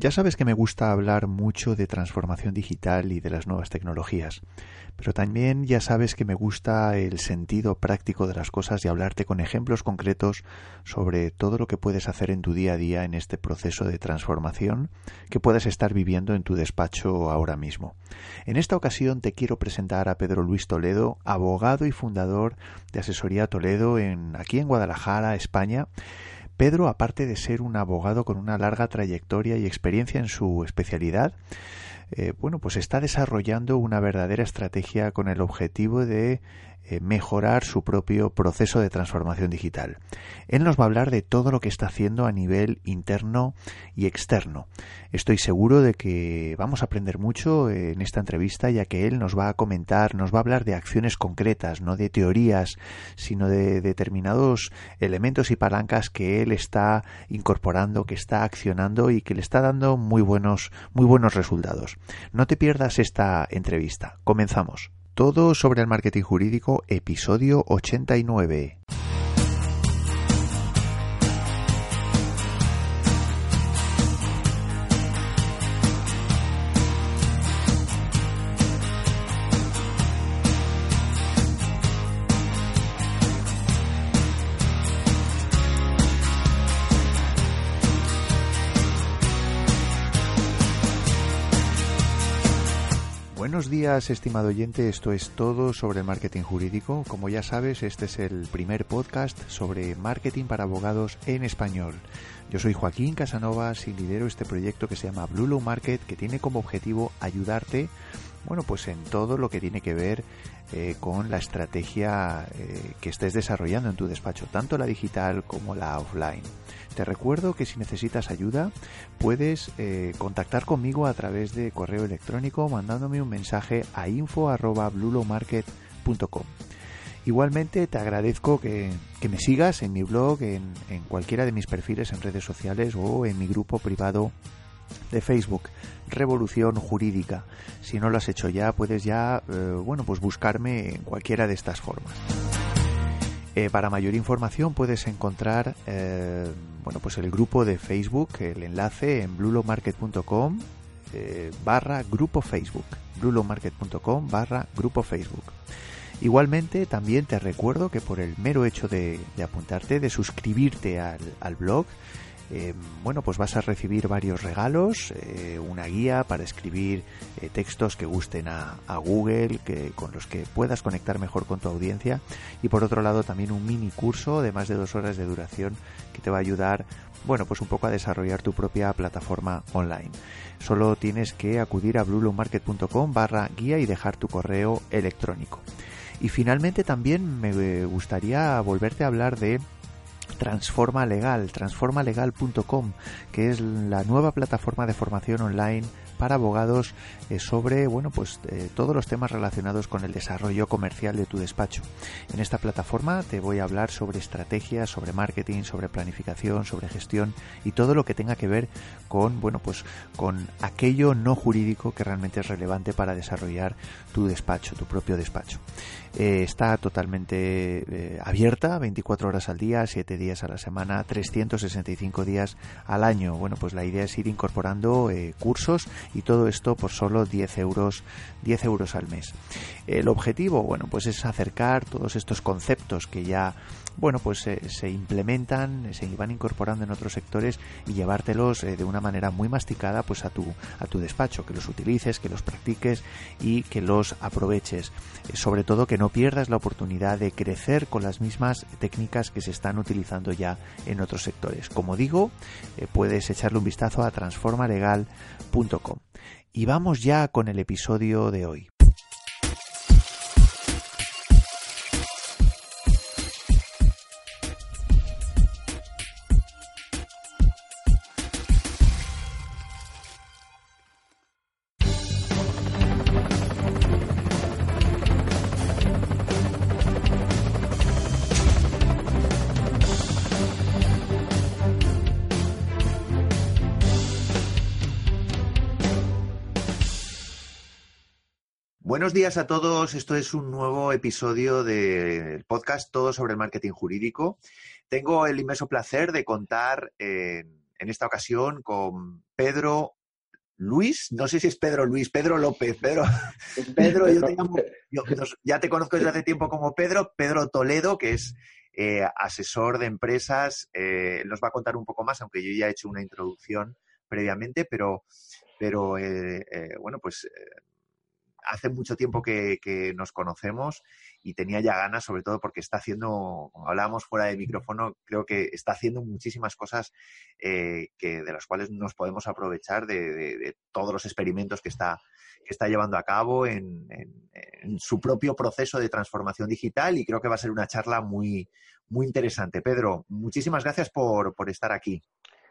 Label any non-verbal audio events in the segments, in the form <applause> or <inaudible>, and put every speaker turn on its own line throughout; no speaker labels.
Ya sabes que me gusta hablar mucho de transformación digital y de las nuevas tecnologías, pero también ya sabes que me gusta el sentido práctico de las cosas y hablarte con ejemplos concretos sobre todo lo que puedes hacer en tu día a día en este proceso de transformación que puedes estar viviendo en tu despacho ahora mismo. En esta ocasión te quiero presentar a Pedro Luis Toledo, abogado y fundador de Asesoría Toledo en aquí en Guadalajara, España Pedro, aparte de ser un abogado con una larga trayectoria y experiencia en su especialidad, eh, bueno, pues está desarrollando una verdadera estrategia con el objetivo de mejorar su propio proceso de transformación digital. Él nos va a hablar de todo lo que está haciendo a nivel interno y externo. Estoy seguro de que vamos a aprender mucho en esta entrevista ya que él nos va a comentar, nos va a hablar de acciones concretas, no de teorías, sino de determinados elementos y palancas que él está incorporando, que está accionando y que le está dando muy buenos, muy buenos resultados. No te pierdas esta entrevista. Comenzamos. Todo sobre el marketing jurídico, episodio 89. Días, estimado oyente. Esto es todo sobre el marketing jurídico. Como ya sabes, este es el primer podcast sobre marketing para abogados en español. Yo soy Joaquín Casanovas y lidero este proyecto que se llama Blue Low Market, que tiene como objetivo ayudarte, bueno, pues en todo lo que tiene que ver eh, con la estrategia eh, que estés desarrollando en tu despacho, tanto la digital como la offline. Te recuerdo que si necesitas ayuda puedes eh, contactar conmigo a través de correo electrónico mandándome un mensaje a info@blulomarket.com. Igualmente te agradezco que, me sigas en mi blog, en, cualquiera de mis perfiles en redes sociales o en mi grupo privado de Facebook, Revolución Jurídica. Si no lo has hecho ya, puedes ya, eh, bueno, pues buscarme en cualquiera de estas formas. Eh, para mayor información puedes encontrar eh, bueno, pues el grupo de Facebook, el enlace en blulomarket.com barra grupo Facebook. blulomarket.com barra grupo Facebook. Igualmente, también te recuerdo que por el mero hecho de, apuntarte, de suscribirte al blog, eh, bueno, pues vas a recibir varios regalos, eh, una guía para escribir eh, textos que gusten a, Google, que, con los que puedas conectar mejor con tu audiencia y por otro lado también un mini curso de más de dos horas de duración que te va a ayudar, bueno, pues un poco a desarrollar tu propia plataforma online. Solo tienes que acudir a bluelomarket.com barra guía y dejar tu correo electrónico. Y finalmente también me gustaría volverte a hablar de Transforma Legal, transformalegal.com, que es la nueva plataforma de formación online para abogados eh, sobre bueno pues eh, todos los temas relacionados con el desarrollo comercial de tu despacho. En esta plataforma te voy a hablar sobre estrategias, sobre marketing, sobre planificación, sobre gestión y todo lo que tenga que ver con bueno pues con aquello no jurídico que realmente es relevante para desarrollar tu despacho, tu propio despacho. Eh, está totalmente abierta 24 horas al día, 7 días a la semana, 365 días al año. Bueno, pues la idea es ir incorporando cursos y todo esto por solo 10 euros, 10 euros al mes. El objetivo, bueno, pues es acercar todos estos conceptos que ya bueno, pues se implementan, se van incorporando en otros sectores y llevártelos eh, de una manera muy masticada pues a tu, a tu despacho, que los utilices, que los practiques y que los aproveches. Eh, sobre todo que no pierdas la oportunidad de crecer con las mismas técnicas que se están utilizando ya en otros sectores. Como digo, eh, puedes echarle un vistazo a transformalegal.com. Y vamos ya con el episodio de hoy. Buenos días a todos. Esto es un nuevo episodio del podcast Todo sobre el marketing jurídico. Tengo el inmenso placer de contar en,
en esta ocasión con Pedro Luis, no sé si es Pedro Luis, Pedro López, Pedro, <laughs> Pedro, yo te llamo, ya te conozco desde hace tiempo como Pedro, Pedro Toledo, que es eh, asesor de empresas, eh, nos va a contar un poco más, aunque yo ya he hecho una introducción previamente, pero, pero eh, bueno, pues hace mucho tiempo que, nos conocemos y tenía ya ganas, sobre todo porque está haciendo, como hablábamos fuera de micrófono, creo que está haciendo muchísimas cosas eh, que, de las cuales nos podemos aprovechar de, todos los experimentos que está, que está llevando a cabo en, su propio proceso de transformación digital y creo que va a ser una charla muy, muy interesante. Pedro, muchísimas gracias por estar aquí.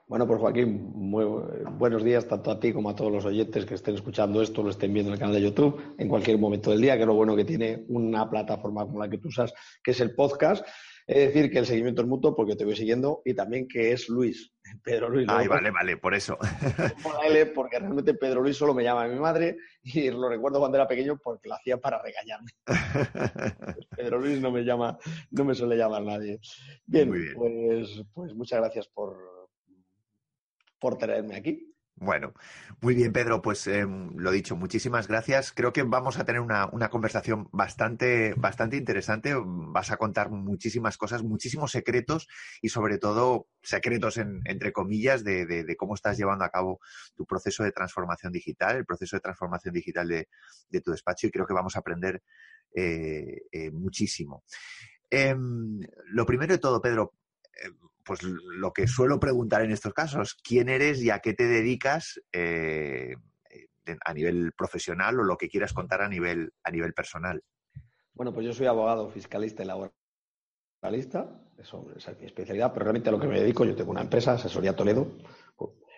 Bueno, pues Joaquín, muy buenos días tanto a ti como a todos los oyentes que estén escuchando esto, lo estén viendo en el canal de YouTube en cualquier momento del día, que es lo bueno que tiene una plataforma como la que tú usas, que es el podcast. Es decir, que el seguimiento es mutuo porque te voy siguiendo y también que es Luis, <laughs> Pedro Luis.
Ay, vale, vale, por eso. <laughs>
porque realmente Pedro Luis solo me llama mi madre y lo recuerdo cuando era pequeño porque lo hacía para regañarme. <laughs> Pedro Luis no me llama, no me suele llamar nadie. Bien, bien. Pues, pues muchas gracias por, por traerme aquí.
Bueno, muy bien, Pedro. Pues em, lo dicho, muchísimas gracias. Creo que vamos a tener una, conversación bastante, bastante interesante. Vas a contar muchísimas cosas, muchísimos secretos y sobre todo secretos entre comillas de, cómo estás llevando a cabo tu proceso de transformación digital, el proceso de transformación digital de, tu despacho y creo que vamos a aprender eh, eh, muchísimo. Em, lo primero de todo, Pedro, em, pues lo que suelo preguntar en estos casos, ¿quién eres y a qué te dedicas eh, a nivel profesional o lo que quieras contar a nivel, a nivel personal?
Bueno, pues yo soy abogado fiscalista y laboralista, eso es mi especialidad, pero realmente a lo que me dedico, yo tengo una empresa, Asesoría Toledo,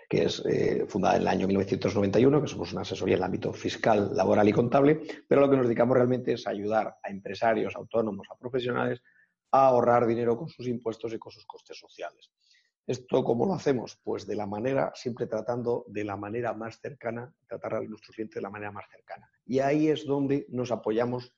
que es eh, fundada en el año 1991, que somos una asesoría en el ámbito fiscal, laboral y contable, pero lo que nos dedicamos realmente es ayudar a empresarios, autónomos, a profesionales a ahorrar dinero con sus impuestos y con sus costes sociales. ¿Esto cómo lo hacemos? Pues de la manera, siempre tratando de la manera más cercana, tratar a nuestros clientes de la manera más cercana. Y ahí es donde nos apoyamos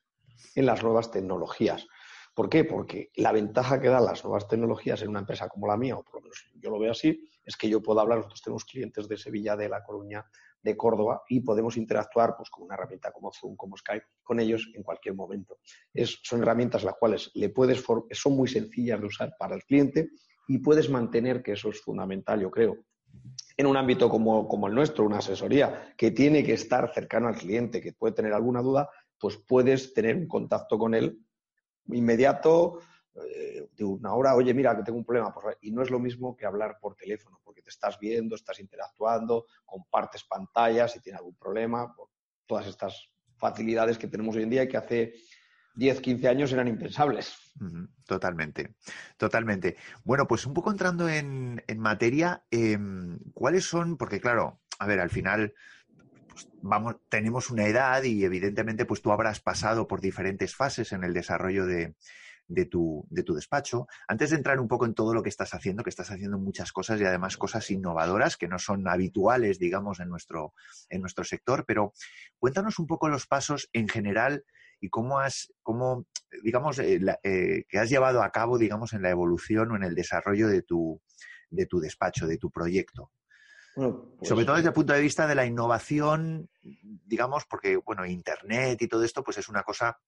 en las nuevas tecnologías. ¿Por qué? Porque la ventaja que dan las nuevas tecnologías en una empresa como la mía, o por lo menos yo lo veo así, es que yo puedo hablar, nosotros tenemos clientes de Sevilla, de La Coruña, de Córdoba y podemos interactuar pues, con una herramienta como Zoom, como Skype, con ellos en cualquier momento. son herramientas las cuales le puedes son muy sencillas de usar para el cliente y puedes mantener, que eso es fundamental, yo creo, en un ámbito como, como el nuestro, una asesoría que tiene que estar cercano al cliente, que puede tener alguna duda, pues puedes tener un contacto con él inmediato, eh, de una hora, oye, mira, que tengo un problema. Pues, y no es lo mismo que hablar por teléfono, porque te estás viendo, estás interactuando, compartes pantallas, si tienes algún problema, por todas estas facilidades que tenemos hoy en día y que hace 10, 15 años eran impensables.
Totalmente, totalmente. Bueno, pues un poco entrando en, materia, em, ¿cuáles son? Porque claro, a ver, al final pues, vamos, tenemos una edad y evidentemente pues tú habrás pasado por diferentes fases en el desarrollo de, de tu, de tu despacho. Antes de entrar un poco en todo lo que estás haciendo, que estás haciendo muchas cosas y además cosas innovadoras que no son habituales, digamos, en nuestro, en nuestro sector, pero cuéntanos un poco los pasos en general y cómo has, cómo, digamos, eh, eh, que has llevado a cabo, digamos, en la evolución o en el desarrollo de tu, de tu despacho, de tu proyecto. Pues Sobre todo desde el punto de vista de la innovación, digamos, porque, bueno, Internet y todo esto, pues es una cosa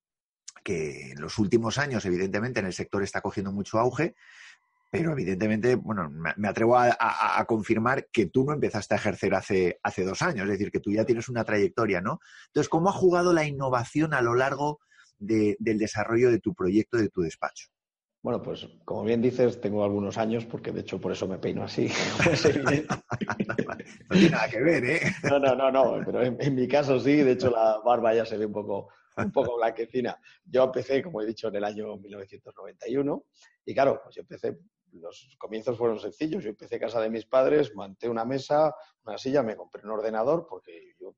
que en los últimos años, evidentemente, en el sector está cogiendo mucho auge, pero evidentemente, bueno, me atrevo a, confirmar que tú no empezaste a ejercer hace, hace dos años, es decir, que tú ya tienes una trayectoria, ¿no? Entonces, ¿cómo ha jugado la innovación a lo largo del desarrollo de tu proyecto, de tu despacho?
Bueno, pues como bien dices, tengo algunos años, porque de hecho por eso me peino así. <laughs>
no tiene nada que ver, ¿eh?
No, no, no, no, pero en, mi caso sí, de hecho la barba ya se ve un poco, un poco blanquecina. Yo empecé, como he dicho, en el año 1991 y claro, pues yo empecé, los comienzos fueron sencillos. Yo empecé en casa de mis padres, monté una mesa, una silla, me compré un ordenador porque yo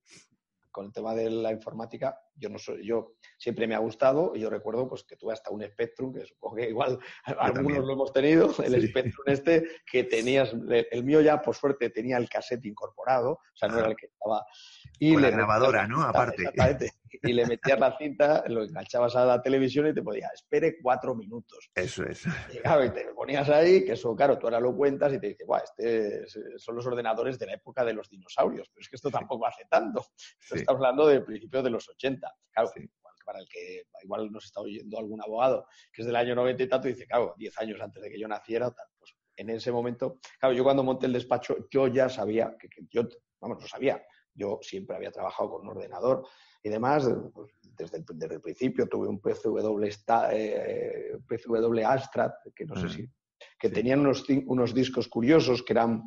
con el tema de la informática Yo no soy, yo siempre me ha gustado y yo recuerdo pues que tuve hasta un Spectrum, que supongo que igual algunos lo hemos tenido, el Spectrum este, que tenías, el mío ya por suerte tenía el cassette incorporado, o sea, no era el que estaba...
Y la grabadora, ¿no? Aparte.
Y le metías la cinta, lo enganchabas a la televisión y te podía, espere cuatro minutos.
Eso es.
Y claro, y te ponías ahí, que eso, claro, tú ahora lo cuentas y te dices, guau, este son los ordenadores de la época de los dinosaurios, pero es que esto tampoco hace tanto. Estamos hablando del principio de los 80. Claro, para el que igual nos está oyendo algún abogado que es del año 90 y tanto, dice, claro, 10 años antes de que yo naciera, tal, pues en ese momento, claro, yo cuando monté el despacho, yo ya sabía, que, yo, vamos, lo sabía, yo siempre había trabajado con un ordenador y demás, pues, desde, el, principio tuve un PCW, eh, PCW Astra, que no sé si, que tenían unos, unos discos curiosos que eran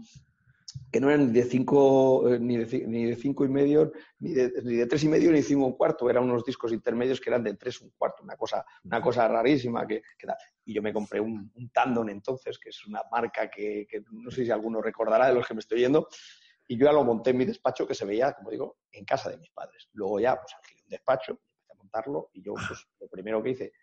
que no eran de cinco, eh, ni, de, ni de cinco y medio, ni de, ni de tres y medio, ni cinco y un cuarto. Eran unos discos intermedios que eran de tres y un cuarto, una cosa, una cosa rarísima. Que, Y yo me compré un, un, Tandon entonces, que es una marca que, que, no sé si alguno recordará de los que me estoy yendo. Y yo ya lo monté en mi despacho, que se veía, como digo, en casa de mis padres. Luego ya, pues alquilé un despacho, empecé a montarlo, y yo, pues, lo primero que hice,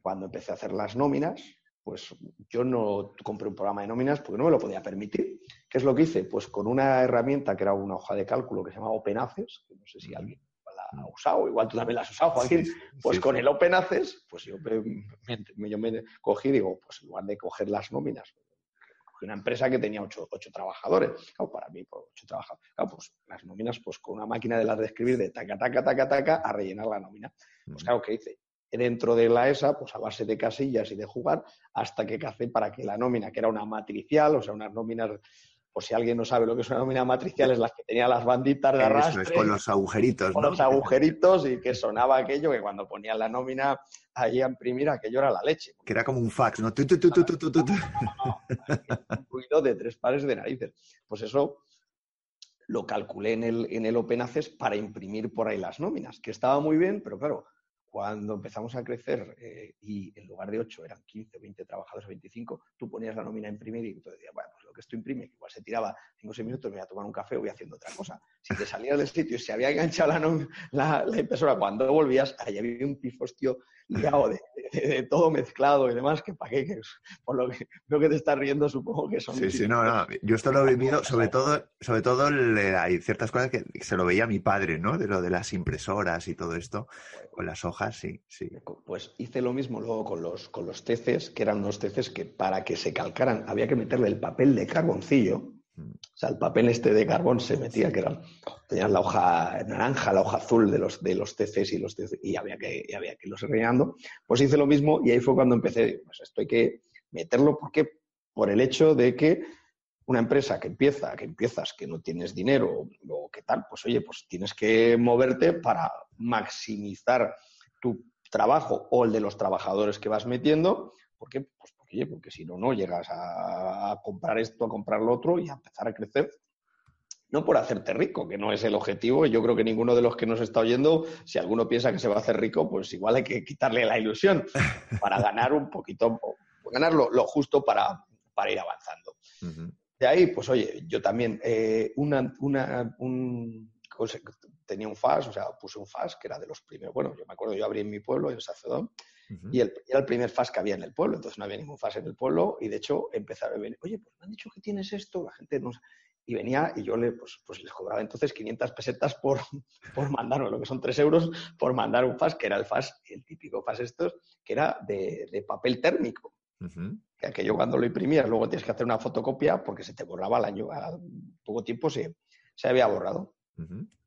cuando empecé a hacer las nóminas, pues yo no compré un programa de nóminas porque no me lo podía permitir. ¿Qué es lo que hice? Pues con una herramienta que era una hoja de cálculo que se llama OpenAccess, que no sé si alguien la ha usado, igual tú también la has usado, Joaquín, pues con el OpenAccess, pues yo me, yo me cogí, digo, pues en lugar de coger las nóminas, una empresa que tenía ocho, trabajadores, claro, para mí, pues ocho trabajadores, claro, pues las nóminas, pues con una máquina de las de escribir de taca, taca, taca, taca, a rellenar la nómina. Pues claro, ¿qué hice? dentro de la ESA, pues a base de casillas y de jugar, hasta que cacé para que la nómina, que era una matricial, o sea, unas nóminas, pues si alguien no sabe lo que es una nómina matricial, es las que tenía las banditas de arrastre.
con los agujeritos,
Con los agujeritos y que sonaba aquello que cuando ponían la nómina allí a imprimir, aquello era la leche.
Que era como un fax, ¿no? Tu,
un <laughs> ruido de tres pares de narices. Pues eso lo calculé en el, en el Open Access para imprimir por ahí las nóminas, que estaba muy bien, pero claro, cuando empezamos a crecer eh, y en lugar de 8 eran 15, 20 trabajadores, 25, tú ponías la nómina a imprimir y tú decías, bueno, pues lo que esto imprime, igual se tiraba 5 o 6 minutos, me voy a tomar un café o voy haciendo otra cosa. Si te salías del sitio y se había enganchado la, la, impresora, cuando volvías, ahí había un pifostio liado de, de, todo mezclado y demás, que para qué, que por lo que veo que te estás riendo, supongo que son...
Sí, sí, no, no, yo esto lo he vivido, sobre <laughs> todo, sobre todo hay ciertas cosas que se lo veía mi padre, ¿no? De lo de las impresoras y todo esto, con las hojas, sí, sí.
Pues hice lo mismo luego con los, con los teces, que eran unos teces que para que se calcaran había que meterle el papel de carboncillo, o sea, el papel este de carbón se metía, que era, tenías la hoja naranja, la hoja azul de los, de los TCs y los y había que, y había que irlos rellenando. Pues hice lo mismo y ahí fue cuando empecé, pues esto hay que meterlo, porque Por el hecho de que una empresa que empieza, que empiezas, que no tienes dinero o que tal, pues oye, pues tienes que moverte para maximizar tu trabajo o el de los trabajadores que vas metiendo, porque pues porque si no, no llegas a, comprar esto, a comprar lo otro y a empezar a crecer. No por hacerte rico, que no es el objetivo. Yo creo que ninguno de los que nos está oyendo, si alguno piensa que se va a hacer rico, pues igual hay que quitarle la ilusión <laughs> para ganar un poquito, ganar lo, justo para, ir avanzando. De ahí, pues oye, yo también, eh, una, una, un, tenía un FAS, o sea, puse un FAS que era de los primeros. Bueno, yo me acuerdo, yo abrí en mi pueblo, en Sacedón, y el, era el primer FAS que había en el pueblo, entonces no había ningún FAS en el pueblo y de hecho empezaron a venir, oye, pues me han dicho que tienes esto, la gente no y venía y yo le, pues, pues les cobraba entonces 500 pesetas por, <laughs> por mandar, lo que son 3 euros por mandar un FAS, que era el FAS, el típico FAS estos, que era de, papel térmico. Que aquello cuando lo imprimías, luego tienes que hacer una fotocopia porque se te borraba al año, a poco tiempo se, se había borrado.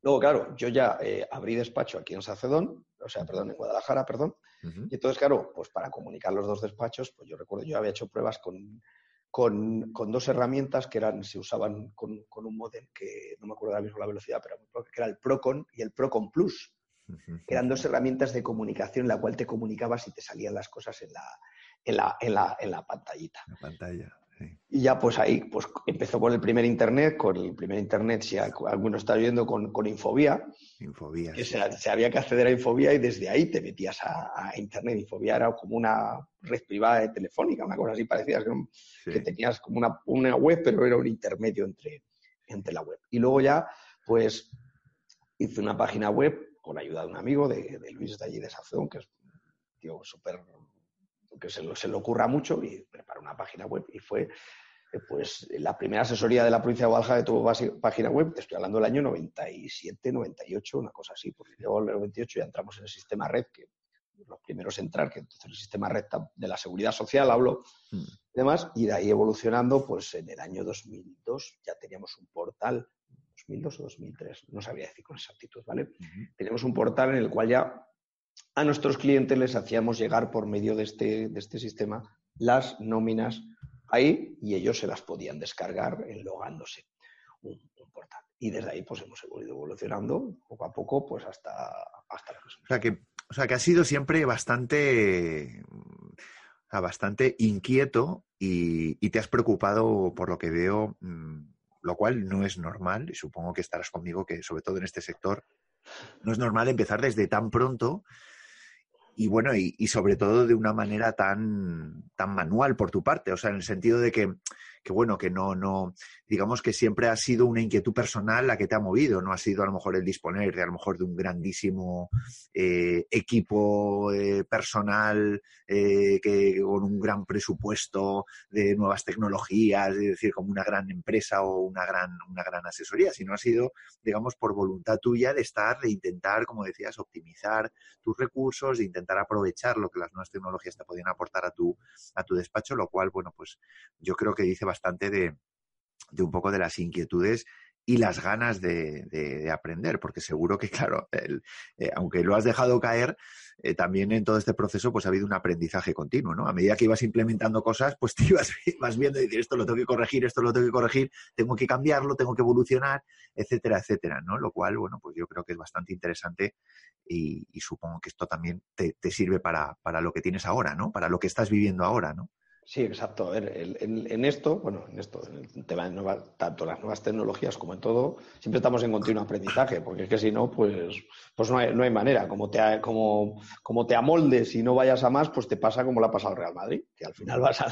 Luego, claro, yo ya eh, abrí despacho aquí en Sacedón, o sea, perdón, en Guadalajara, perdón. Y entonces, claro, pues para comunicar los dos despachos, pues yo recuerdo, yo había hecho pruebas con, con, con dos herramientas que eran, se usaban con, con, un modem que no me acuerdo ahora mismo la velocidad, pero que era el Procon y el Procon Plus. Eran dos herramientas de comunicación en la cual te comunicabas y te salían las cosas en la, en la, en la, en la pantallita.
La pantalla.
Y ya pues ahí pues empezó con el primer internet, con el primer internet, si alguno está viendo, con, con Infobía.
Infobía.
Que se, había que acceder a Infobía y desde ahí te metías a, internet. Infobía era como una red privada de telefónica, una cosa así parecía, que, tenías como una, una, web, pero era un intermedio entre, entre la web. Y luego ya, pues hice una página web con ayuda de un amigo, de, Luis de allí de Sazón, que es un tío súper, que se, se, le ocurra mucho y prepara una página web y fue eh, pues la primera asesoría de la provincia de Guadalajara de tu página web, te estoy hablando del año 97, 98, una cosa así, porque luego en el 98 ya entramos en el sistema red, que los primeros en entrar, que entonces el sistema red de la seguridad social, hablo, mm. y demás, y de ahí evolucionando, pues en el año 2002 ya teníamos un portal, 2002 o 2003, no sabía decir con exactitud, ¿vale? Teníamos un portal en el cual ya a nuestros clientes les hacíamos llegar por medio de este, de este sistema las nóminas ahí y ellos se las podían descargar enlogándose un, portal. Y desde ahí pues hemos ido evolucionando poco a poco pues hasta, hasta la
O sea que, o sea que ha sido siempre bastante, bastante inquieto y, y, te has preocupado por lo que veo, mm, lo cual no es normal y supongo que estarás conmigo que sobre todo en este sector no es normal empezar desde tan pronto y bueno, y, sobre todo de una manera tan, tan manual por tu parte, o sea, en el sentido de que que bueno, que no, no, digamos que siempre ha sido una inquietud personal la que te ha movido, no ha sido a lo mejor el disponer de a lo mejor de un grandísimo eh, equipo eh, personal eh, que, con un gran presupuesto de nuevas tecnologías, es decir, como una gran empresa o una gran, una gran asesoría, sino ha sido, digamos, por voluntad tuya de estar, de intentar, como decías, optimizar tus recursos, de intentar aprovechar lo que las nuevas tecnologías te podían aportar a tu, a tu despacho, lo cual, bueno, pues yo creo que dice bastante bastante de, un poco de las inquietudes y las ganas de, aprender, porque seguro que, <laughs> claro, eh, aunque lo has dejado caer, eh, también en todo este proceso pues ha habido un aprendizaje continuo, ¿no? A medida que ibas implementando cosas, pues <laughs> te ibas, vas viendo y dices, esto lo tengo que corregir, esto lo tengo que corregir, tengo que cambiarlo, tengo que evolucionar, etcétera, etcétera, ¿no? Lo cual, bueno, pues yo creo que es bastante interesante y, supongo que esto también te, te sirve para, para lo que tienes ahora, ¿no? Para lo que estás viviendo ahora, ¿no?
Sí, exacto. A ver, en, esto, bueno, en esto, en el tema de tanto las nuevas tecnologías como en todo, siempre estamos en continuo aprendizaje, porque es que si no, pues, pues no, hay, no hay manera. Como te, como, como te amoldes y no vayas a más, pues te pasa como le ha pasado al Real Madrid, que al final vas,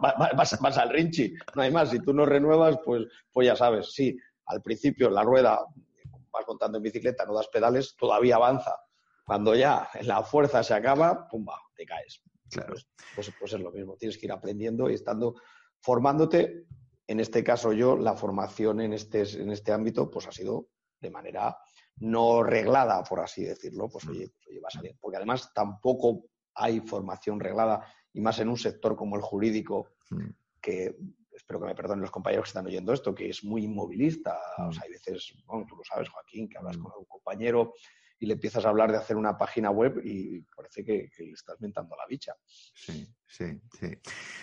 vas, vas, al Rinchi. No hay más. Si tú no renuevas, pues, pues ya sabes, sí, al principio la rueda, vas montando en bicicleta, no das pedales, todavía avanza. Cuando ya la fuerza se acaba, pumba, te caes. Pues, pues, pues, es lo mismo, tienes que ir aprendiendo y estando formándote. En este caso yo, la formación en este, en este ámbito pues ha sido de manera no reglada, por así decirlo, pues oye, pues, oye, va a salir. Porque además tampoco hay formación reglada, y más en un sector como el jurídico, mm. que espero que me perdonen los compañeros que están oyendo esto, que es muy inmovilista. O sea, hay veces, bueno, tú lo sabes, Joaquín, que hablas mm. con un compañero y le empiezas a hablar de hacer una página web y parece que, le estás mentando la bicha.
Sí, sí, sí.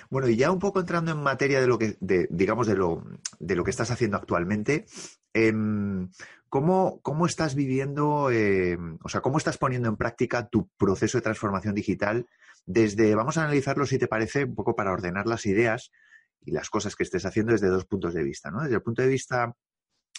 Bueno, y ya un poco entrando en materia de lo que, digamos, de lo, de lo que estás haciendo actualmente, em, ¿cómo, estás viviendo, em, o sea, cómo estás poniendo en práctica tu proceso de transformación digital desde, vamos a analizarlo si te parece, un poco para ordenar las ideas y las cosas que estés haciendo desde dos puntos de vista, ¿no? Desde el punto de vista,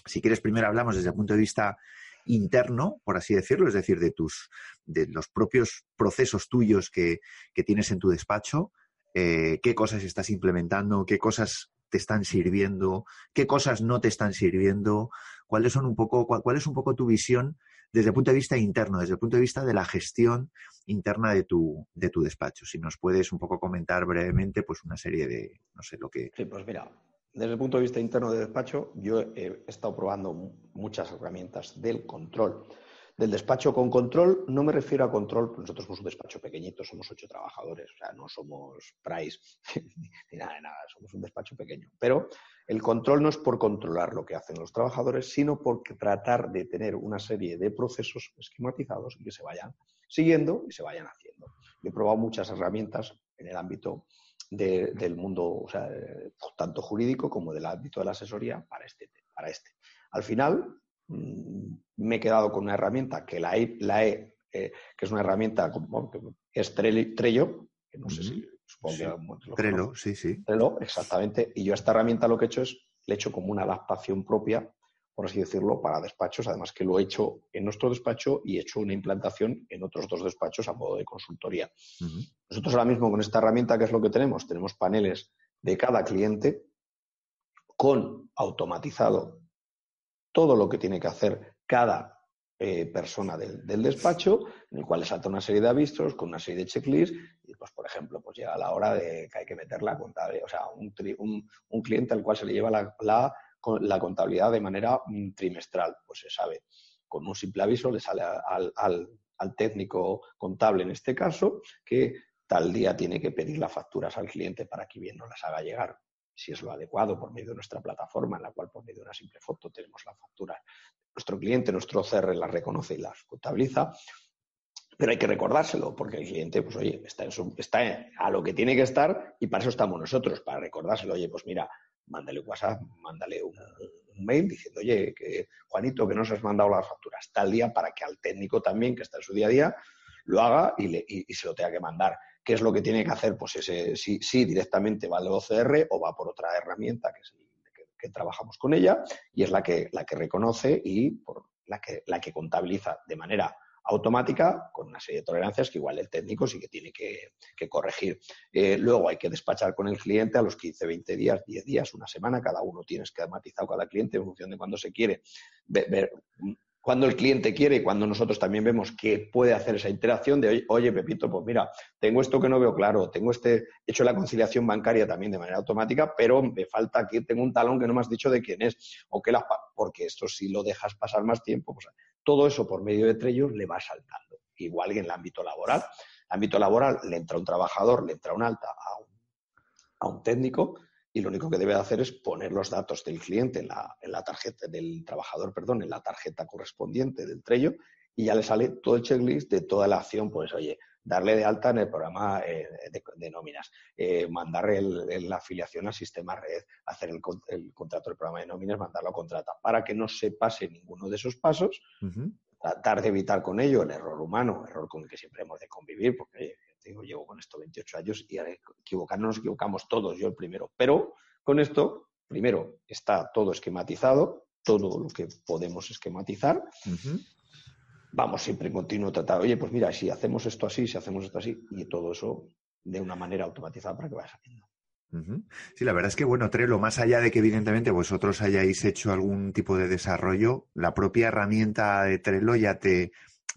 si quieres, primero hablamos desde el punto de vista interno, por así decirlo, es decir, de tus, de los propios procesos tuyos que, tienes en tu despacho, eh, qué cosas estás implementando, qué cosas te están sirviendo, qué cosas no te están sirviendo, cuáles son un poco, cuál, es un poco tu visión desde el punto de vista interno, desde el punto de vista de la gestión interna de tu, de tu despacho. Si nos puedes un poco comentar brevemente, pues una serie de, no sé, lo que...
Sí, pues mira, desde el punto de vista interno de despacho, yo he estado probando muchas herramientas del control. Del despacho con control, no me refiero a control, nosotros somos un despacho pequeñito, somos ocho trabajadores, o sea, no somos Price <laughs> ni nada de nada, somos un despacho pequeño. Pero el control no es por controlar lo que hacen los trabajadores, sino por tratar de tener una serie de procesos esquematizados y que se vayan siguiendo y se vayan haciendo. Yo he probado muchas herramientas en el ámbito del mundo, tanto jurídico como del ámbito de la asesoría para este. Para este. Al final, mm, me he quedado con una herramienta que la he, la he eh, que es una herramienta como, es Trello, que no sé si
supongo que Trello, sí, sí.
Trello, exactamente. Y yo a esta herramienta lo que he hecho es, le he hecho como una adaptación propia por así decirlo, para despachos, además que lo he hecho en nuestro despacho y he hecho una implantación en otros dos despachos a modo de consultoría. Nosotros ahora mismo con esta herramienta, ¿qué es lo que tenemos? Tenemos paneles de cada cliente con automatizado todo lo que tiene que hacer cada eh, persona del, despacho, en el cual le salta una serie de avisos con una serie de checklists y, pues, por ejemplo, pues llega la hora de que hay que meter la contabilidad, o sea, un, un, cliente al cual se le lleva la, la, contabilidad de manera mm, trimestral, pues se sabe. Con un simple aviso le sale al, al técnico contable, en este caso, que tal día tiene que pedir las facturas al cliente para que bien nos las haga llegar si es lo adecuado por medio de nuestra plataforma, en la cual por medio de una simple foto tenemos la factura. Nuestro cliente, nuestro CR las reconoce y las contabiliza, pero hay que recordárselo, porque el cliente, pues oye, está, en está a lo que tiene que estar y para eso estamos nosotros, para recordárselo. Oye, pues mira, mándale un WhatsApp, mándale un, mail diciendo, oye, que Juanito, que nos has mandado las facturas tal día para que al técnico también, que está en su día a día, lo haga y se lo tenga que mandar. ¿Qué es lo que tiene que hacer? Pues ese, sí, directamente va al OCR o va por otra herramienta que, que, trabajamos con ella y es la que, la que reconoce y por la que, la que contabiliza de manera automática con una serie de tolerancias que igual el técnico sí que tiene que, corregir. Eh, luego hay que despachar con el cliente a los 15, 20 días, 10 días, una semana, cada uno tiene que matizar cada cliente en función de cuándo se quiere ver, cuando el cliente quiere y cuando nosotros también vemos que puede hacer esa interacción de, oye, Pepito, pues mira, tengo esto que no veo claro, tengo este, hecho la conciliación bancaria también de manera automática, pero me falta aquí, tengo un talón que no me has dicho de quién es, o que la, porque esto si lo dejas pasar más tiempo, pues todo eso por medio de Trello le va saltando. Igual que en el ámbito laboral. En el ámbito laboral le entra un trabajador, le entra un alta a un, a un técnico, y lo único que debe hacer es poner los datos del cliente en la, tarjeta, del trabajador, perdón, en la tarjeta correspondiente del Trello y ya le sale todo el checklist de toda la acción, pues oye, darle de alta en el programa eh, de, nóminas, eh, mandar la afiliación al sistema red, hacer el, contrato del programa de nóminas, mandarlo a contrata, para que no se pase ninguno de esos pasos, tratar de evitar con ello el error humano, error con el que siempre hemos de convivir, porque digo, llevo con esto 28 años y equivocarnos nos equivocamos todos, yo el primero. Pero con esto, primero, está todo esquematizado, todo lo que podemos esquematizar. Vamos siempre en continuo tratar, oye, pues mira, si hacemos esto así, si hacemos esto así, y todo eso de una manera automatizada para que vaya saliendo.
Sí, la verdad es que, bueno, Trello, más allá de que evidentemente vosotros hayáis hecho algún tipo de desarrollo, la propia herramienta de Trello ya te,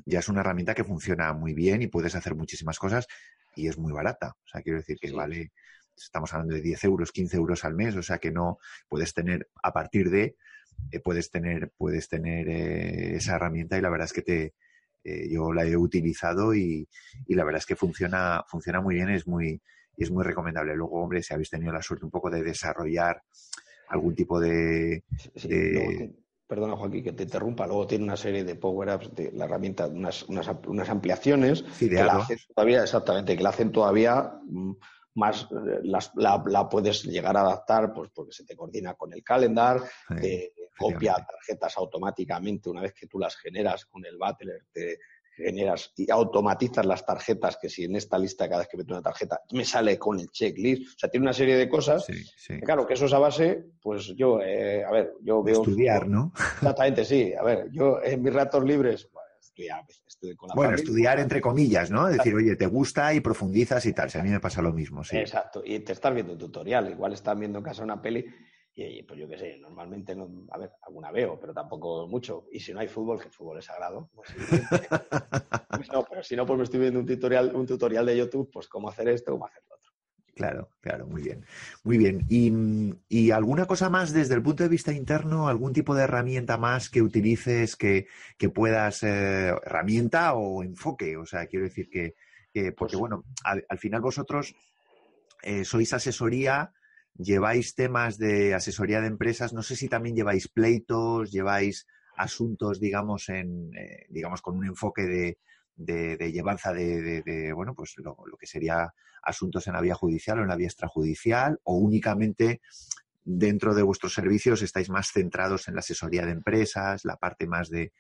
ya es una herramienta que funciona muy bien y puedes hacer muchísimas cosas y es muy barata. O sea, quiero decir que vale, estamos hablando de 10 euros, 15 euros al mes, o sea que no puedes tener a partir de, eh, puedes tener, puedes tener eh, esa herramienta y la verdad es que te, eh, yo la he utilizado y, y, la verdad es que funciona, funciona muy bien, es muy, es muy recomendable. Luego, hombre, si habéis tenido la suerte un poco de desarrollar algún tipo de,
perdona Joaquín que te interrumpa, luego tiene una serie de power-ups de la herramienta, unas, unas, ampliaciones que la hacen todavía, exactamente, que la hacen todavía mm, más, eh, la, puedes llegar a adaptar pues porque se te coordina con el calendar, copia tarjetas automáticamente una vez que tú las generas con el Battler, te generas y automatizas las tarjetas, que si en esta lista cada vez que meto una tarjeta me sale con el checklist, o sea, tiene una serie de cosas. claro, que eso es a base, pues yo, eh, a ver, yo veo...
Estudiar, ¿no?
Exactamente, sí. A ver, yo en mis ratos libres, bueno, estudiar,
con la Bueno, estudiar entre comillas, ¿no? Es decir, oye, te gusta y profundizas y tal. Si a mí me pasa lo mismo, sí.
Exacto. Y te estás viendo tutorial, igual estás viendo en casa una peli y pues yo qué sé, normalmente, no, a ver, alguna veo, pero tampoco mucho. Y si no hay fútbol, que el fútbol es sagrado, pues, pues, no, pero si no, pues me estoy viendo un tutorial, un tutorial de YouTube, pues cómo hacer esto, cómo hacer lo otro.
Claro, claro, muy bien. Muy bien. ¿Y, alguna cosa más desde el punto de vista interno? ¿Algún tipo de herramienta más que utilices que, que puedas, eh, herramienta o enfoque? O sea, quiero decir que, porque pues bueno, al, final vosotros eh, sois asesoría lleváis temas de asesoría de empresas, no sé si también lleváis pleitos, lleváis asuntos, digamos, en, eh, digamos, con un enfoque de, de, llevanza de, bueno, pues lo, que sería asuntos en la vía judicial o en la vía extrajudicial, o únicamente dentro de vuestros servicios estáis más centrados en la asesoría de empresas, la parte más de,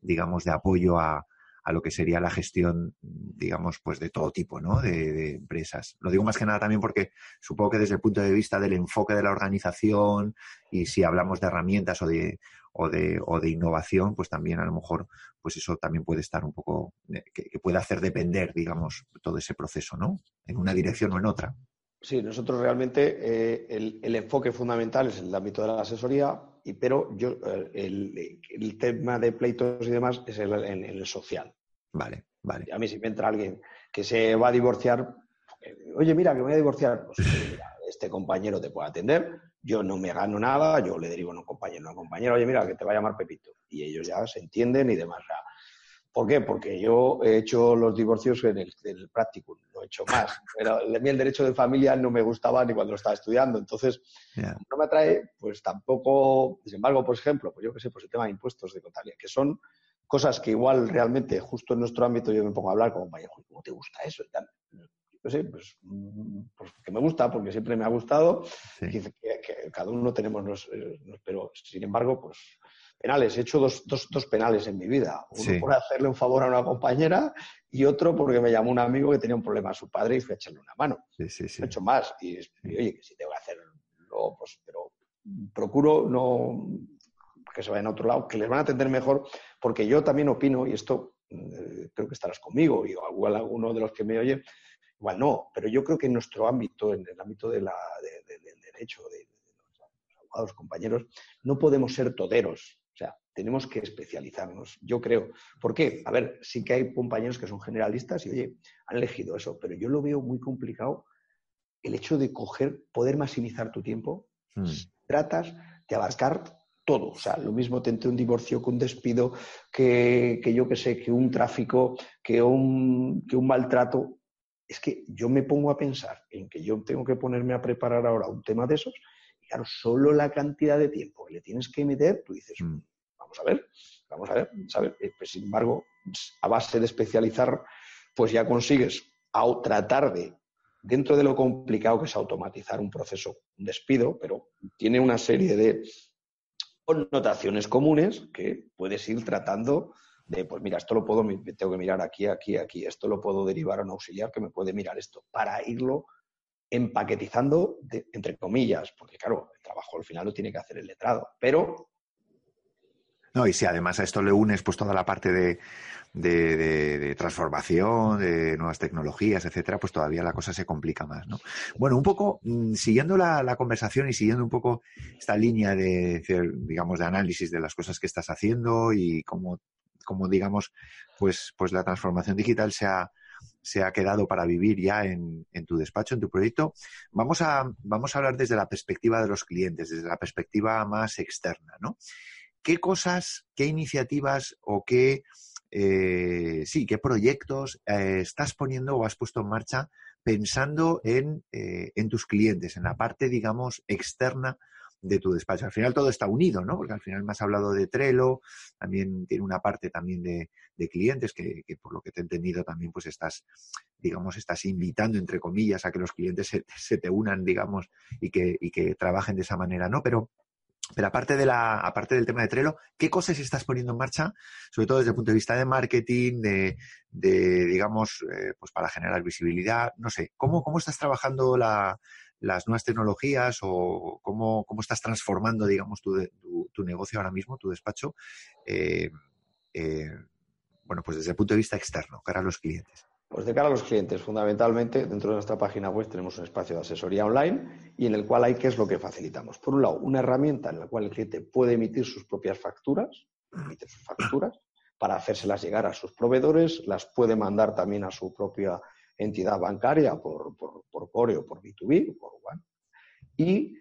digamos, de apoyo a, a lo que sería la gestión, digamos, pues de todo tipo, ¿no? De, empresas. Lo digo más que nada también porque supongo que desde el punto de vista del enfoque de la organización y si hablamos de herramientas o de, o de, o de innovación, pues también a lo mejor, pues eso también puede estar un poco, que, puede hacer depender, digamos, todo ese proceso, ¿no? En una dirección o en otra.
Sí, nosotros realmente eh, el, enfoque fundamental es el ámbito de la asesoría, y, pero yo eh, el, tema de pleitos y demás es el, en, el social.
Vale, vale.
A mí si me entra alguien que se va a divorciar, eh, oye, mira, que me voy a divorciar, pues <laughs> este compañero te puede atender, yo no me gano nada, yo le derivo a un compañero, a un compañero, oye, mira, que te va a llamar Pepito. Y ellos ya se entienden y demás. ¿Por qué? Porque yo he hecho los divorcios en el, en practicum, no he hecho más. <laughs> Pero a mí el derecho de familia no me gustaba ni cuando lo estaba estudiando. Entonces, no me atrae, pues tampoco, sin embargo, por ejemplo, pues yo qué sé, pues el tema de impuestos de contabilidad, que son cosas que igual realmente, justo en nuestro ámbito, yo me pongo a hablar como, vaya, ¿cómo te gusta eso? Yo sé, pues, mm, pues, que me gusta, porque siempre me ha gustado. Que, cada uno tenemos los, eh, pero sin embargo, pues penales. He hecho dos, dos, dos penales en mi vida. Uno por hacerle un favor a una compañera y otro porque me llamó un amigo que tenía un problema a su padre y fui a echarle una mano.
Sí, sí,
He hecho más. Y, oye, que si tengo que hacerlo, pues, pero procuro no que se vayan a otro lado, que les van a atender mejor, porque yo también opino, y esto eh, creo que estarás conmigo, y igual alguno de los que me oye, igual no, pero yo creo que en nuestro ámbito, en el ámbito de la, del derecho, de, los abogados, compañeros, no podemos ser toderos tenemos que especializarnos, yo creo. ¿Por qué? A ver, sí que hay compañeros que son generalistas y, oye, han elegido eso, pero yo lo veo muy complicado el hecho de coger, poder maximizar tu tiempo. Hmm. Tratas de abarcar todo. O sea, lo mismo te entre un divorcio que un despido, que, yo que sé, que un tráfico, que un, que un maltrato. Es que yo me pongo a pensar en que yo tengo que ponerme a preparar ahora un tema de esos y claro, solo la cantidad de tiempo que le tienes que meter, tú dices, hmm vamos a ver, vamos a ver, ¿sabes? Eh, pues, sin embargo, a base de especializar, pues ya consigues tratar de, dentro de lo complicado que es automatizar un proceso, un despido, pero tiene una serie de connotaciones comunes que puedes ir tratando de, pues mira, esto lo puedo, tengo que mirar aquí, aquí, aquí, esto lo puedo derivar a un auxiliar que me puede mirar esto, para irlo empaquetizando, entre comillas, porque claro, el trabajo al final lo tiene que hacer el letrado, pero
no, y si además a esto le unes pues toda la parte de, de, transformación, de nuevas tecnologías, etcétera, pues todavía la cosa se complica más, ¿no? Bueno, un poco mm, siguiendo la, conversación y siguiendo un poco esta línea de, digamos, de análisis de las cosas que estás haciendo y cómo, digamos, pues, pues la transformación digital se ha, se ha quedado para vivir ya en, en, tu despacho, en tu proyecto. Vamos a, vamos a hablar desde la perspectiva de los clientes, desde la perspectiva más externa, ¿no? ¿Qué cosas, qué iniciativas o qué, eh, sí, qué proyectos eh, estás poniendo o has puesto en marcha pensando en, eh, en, tus clientes, en la parte, digamos, externa de tu despacho. Al final todo está unido, ¿no? Porque al final me has hablado de Trello, también tiene una parte también de, clientes que, por lo que te he entendido también pues estás, digamos, estás invitando, entre comillas, a que los clientes se, se te unan, digamos, y que, y que trabajen de esa manera, ¿no? Pero pero aparte, de la, aparte del tema de Trello, ¿qué cosas estás poniendo en marcha, sobre todo desde el punto de vista de marketing, de, digamos, eh, pues para generar visibilidad? No sé, ¿cómo, cómo estás trabajando las nuevas tecnologías o cómo, cómo estás transformando, digamos, tu, tu, negocio ahora mismo, tu despacho? Eh, eh, bueno, pues desde el punto de vista externo, cara a los clientes.
Pues de cara a los clientes, fundamentalmente, dentro de nuestra página web tenemos un espacio de asesoría online y en el cual hay qué es lo que facilitamos. Por un lado, una herramienta en la cual el cliente puede emitir sus propias facturas, emitir sus facturas, para hacérselas llegar a sus proveedores, las puede mandar también a su propia entidad bancaria por, por, por Core o por B2B, por One. Y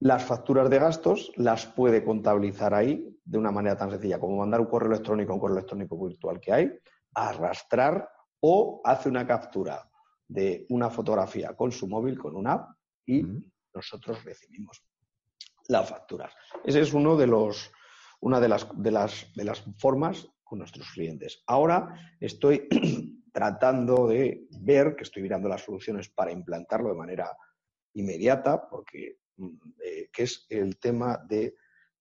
las facturas de gastos las puede contabilizar ahí de una manera tan sencilla como mandar un correo electrónico a un correo electrónico virtual que hay, arrastrar o hace una captura de una fotografía con su móvil, con una app, y nosotros recibimos las facturas. Ese es uno de los, una de las, de, las, de las formas con nuestros clientes. Ahora estoy <clears throat> tratando de ver, que estoy mirando las soluciones para implantarlo de manera inmediata, porque mm, eh, que es el tema de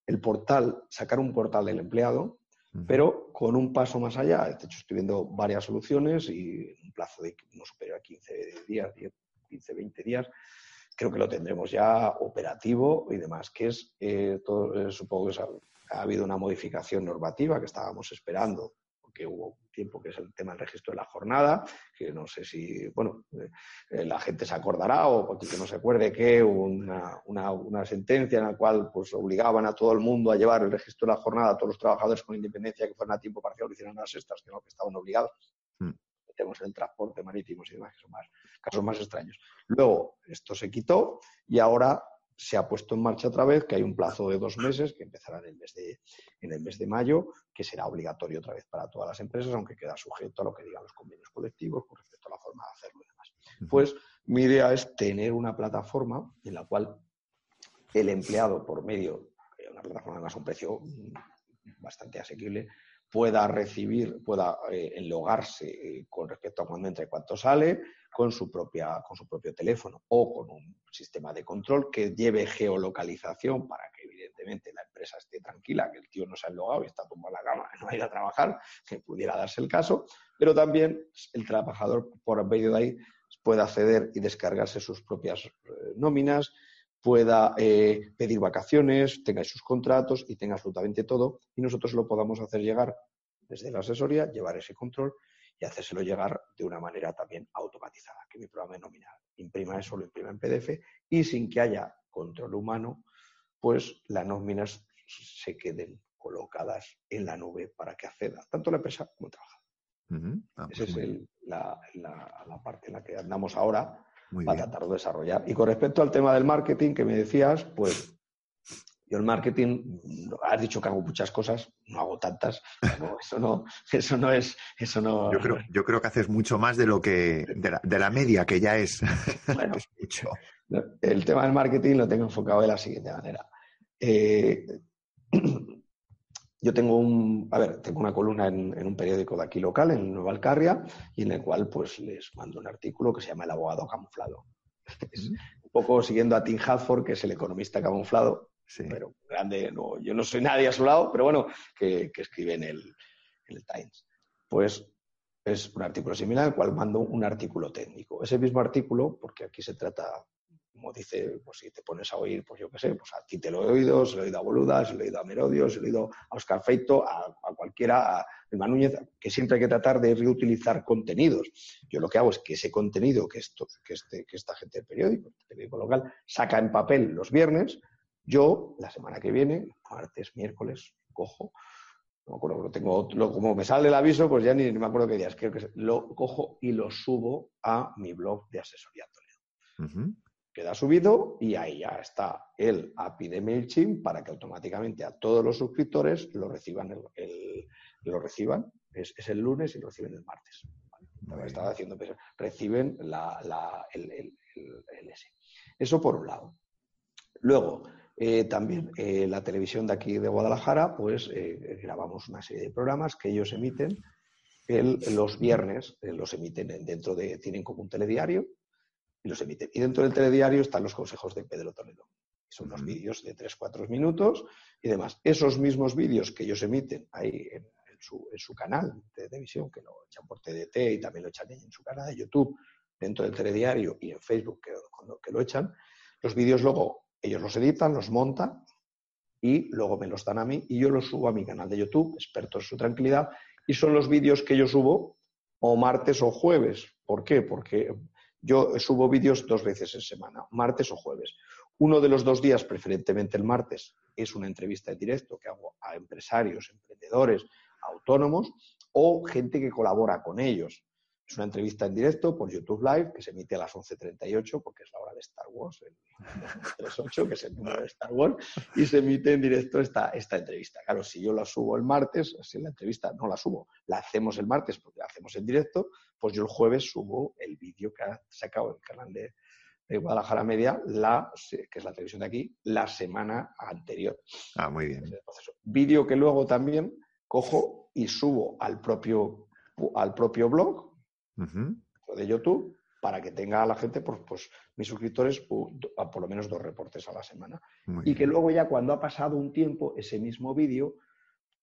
el portal, sacar un portal del empleado pero con un paso más allá. De hecho, estoy viendo varias soluciones y en un plazo de no superior a 15 días, 10, 15, 20 días, creo que lo tendremos ya operativo y demás, que es, eh, todo, eh, supongo que ha, habido una modificación normativa que estábamos esperando, que hubo tiempo, que es el tema del registro de la jornada, que no sé si, bueno, eh, la gente se acordará o que no se acuerde que una, una, sentencia en la cual pues obligaban a todo el mundo a llevar el registro de la jornada, a todos los trabajadores con independencia que fueran a tiempo parcial o hicieran las estas, que no, que estaban obligados. Mm. Tenemos el transporte marítimo y demás, que son más, casos más extraños. Luego, esto se quitó y ahora se ha puesto en marcha otra vez, que hay un plazo de dos meses, que empezará en el mes de, en el mes de mayo, que será obligatorio otra vez para todas las empresas, aunque queda sujeto a lo que digan los convenios colectivos con respecto a la forma de hacerlo y demás. Pues mi idea es tener una plataforma en la cual el empleado, por medio de una plataforma además a un precio bastante asequible, pueda recibir, pueda eh, enlogarse eh, con respecto a cuándo entra y cuánto sale, con su, propia, con su propio teléfono o con un sistema de control que lleve geolocalización para que evidentemente la empresa esté tranquila, que el tío no se ha enlogado y está tumbado en la cama, <laughs> no ha ido a trabajar, que pudiera darse el caso, pero también el trabajador por medio de ahí pueda acceder y descargarse sus propias eh, nóminas, pueda eh, pedir vacaciones, tenga sus contratos y tenga absolutamente todo y nosotros lo podamos hacer llegar desde la asesoría, llevar ese control y hacérselo llegar de una manera también automatizada, que mi programa de nómina imprima eso, lo imprima en PDF y sin que haya control humano, pues las nóminas se queden colocadas en la nube para que acceda tanto la empresa como el trabajador. Ah, Esa pues es la, la, parte en la que andamos ahora para tratar de desarrollar. Y con respecto al tema del marketing que me decías, pues yo el marketing, has dicho que hago muchas cosas, no hago tantas, <laughs> eso no, eso no es, eso no.
Yo creo, yo creo que haces mucho más de lo que, de la, media, que ya es, <laughs>
bueno, mucho. El tema del marketing lo tengo enfocado de la siguiente manera. Eh, <clears throat> yo tengo un, a ver, tengo una columna en, un periódico de aquí local, en Nueva Alcarria, y en el cual pues les mando un artículo que se llama El abogado camuflado. <laughs> un poco siguiendo a Tim Hadford, que es el economista camuflado, pero grande, no, yo no soy nadie a su lado, pero bueno, que, escribe en el, en el Times. Pues es un artículo similar, al cual mando un artículo técnico. Ese mismo artículo, porque aquí se trata como dice, pues si te pones a oír, pues yo qué sé, pues a ti te lo he oído, se lo he oído a Boluda, se lo he oído a Merodio, se lo he oído a Oscar Feito, a, cualquiera, a Elma Núñez, que siempre hay que tratar de reutilizar contenidos. Yo lo que hago es que ese contenido que, esto, que, este, que esta gente del periódico, el periódico local, saca en papel los viernes, yo la semana que viene, martes, miércoles, cojo, no me acuerdo, lo tengo, como me sale el aviso, pues ya ni, me acuerdo qué días, creo que lo cojo y lo subo a mi blog de asesoría Toledo queda subido y ahí ya está el API de MailChimp para que automáticamente a todos los suscriptores lo reciban, el, lo reciban es, el lunes y lo reciben el martes. Estaba haciendo, reciben la, el, el, S. Eso por un lado. Luego, eh, también eh, la televisión de aquí de Guadalajara, pues eh, grabamos una serie de programas que ellos emiten los viernes, los emiten dentro de, tienen como un telediario, y los emiten. Y dentro del telediario están los consejos de Pedro Toledo. Son unos vídeos de 3-4 minutos y demás. Esos mismos vídeos que ellos emiten ahí en, su, canal de televisión, que lo echan por TDT y también lo echan en su canal de YouTube, dentro del telediario y en Facebook, que, que lo echan, los vídeos luego ellos los editan, los montan y luego me los dan a mí y yo los subo a mi canal de YouTube, expertos en su tranquilidad, y son los vídeos que yo subo o martes o jueves. ¿Por qué? Porque yo subo vídeos dos veces en semana, martes o jueves. Uno de los dos días, preferentemente el martes, es una entrevista en directo que hago a empresarios, emprendedores, autónomos o gente que colabora con ellos. Es una entrevista en directo por YouTube Live que se emite a las 11.38 porque es la hora de Star Wars, el 38, que es el número de Star Wars, y se emite en directo esta, esta entrevista. Claro, si yo la subo el martes, si la entrevista no la subo, la hacemos el martes porque la hacemos en directo, pues yo el jueves subo el vídeo que ha sacado el canal de, Guadalajara Media, la, que es la televisión de aquí, la semana anterior.
Ah, muy bien.
Vídeo que luego también cojo y subo al propio, al propio blog de YouTube para que tenga la gente, pues, pues mis suscriptores, por lo menos dos reportes a la semana. y que luego ya cuando ha pasado un tiempo, ese mismo vídeo,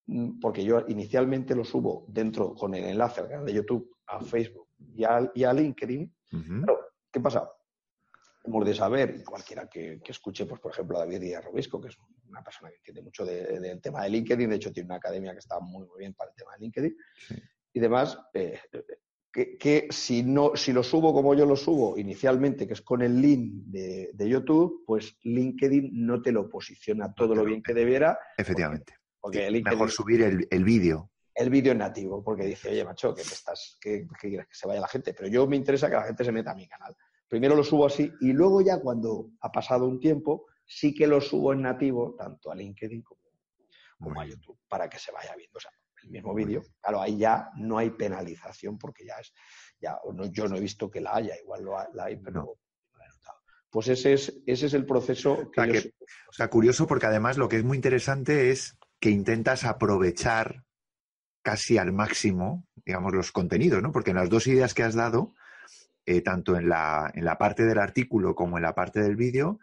mm, porque yo inicialmente lo subo dentro con el enlace al canal de YouTube, a Facebook y a, y a LinkedIn, ¿qué pasa? Hemos de saber, y cualquiera que, escuche, pues, por ejemplo, a David Díaz Robisco, que es un una persona que entiende mucho del tema de LinkedIn, de hecho tiene una academia que está muy, muy bien para el tema de LinkedIn. Y demás, eh, que, si, no, si lo subo como yo lo subo inicialmente, que es con el link de, YouTube, pues LinkedIn no te lo posiciona todo lo bien que debiera.
Efectivamente. Porque, Mejor subir el, el vídeo.
El vídeo nativo, porque dice, oye, macho, que, estás, que, quieres que se vaya la gente. Pero yo me interesa que la gente se meta a mi canal. Primero lo subo así y luego ya cuando ha pasado un tiempo, sí que lo subo en nativo, tanto a LinkedIn como, como a YouTube, para que se vaya viendo. O sea, el mismo vídeo. Claro, ahí ya no hay penalización porque ya es, ya, yo no he visto que la haya, igual lo la hay, pero no. he notado. Pues ese es, ese es el proceso
que, o sea, curioso porque además lo que es muy interesante es que intentas aprovechar casi al máximo, digamos, los contenidos, ¿no? Porque en las dos ideas que has dado, eh, tanto en la, en la parte del artículo como en la parte del vídeo,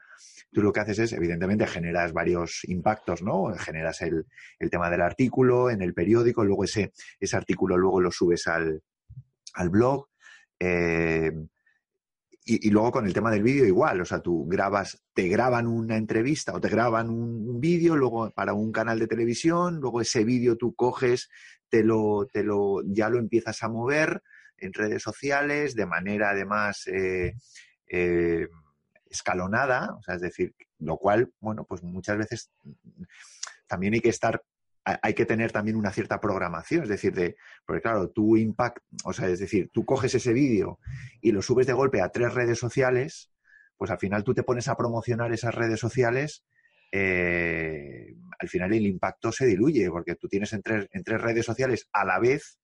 tú lo que haces es, evidentemente, generas varios impactos, ¿no? Generas el, tema del artículo en el periódico, luego ese, ese artículo luego lo subes al, blog. Eh, y, luego con el tema del vídeo igual, o sea, tú grabas, te graban una entrevista o te graban un, vídeo, luego para un canal de televisión, luego ese vídeo tú coges, te lo, te lo, ya lo empiezas a mover en redes sociales de manera además eh, eh, escalonada, o sea, es decir, lo cual, bueno, pues muchas veces también hay que estar, hay que tener también una cierta programación, es decir, de, porque claro, tú impact, o sea, es decir, tú coges ese vídeo y lo subes de golpe a tres redes sociales, pues al final tú te pones a promocionar esas redes sociales, eh, al final el impacto se diluye, porque tú tienes en en tres redes sociales a la vez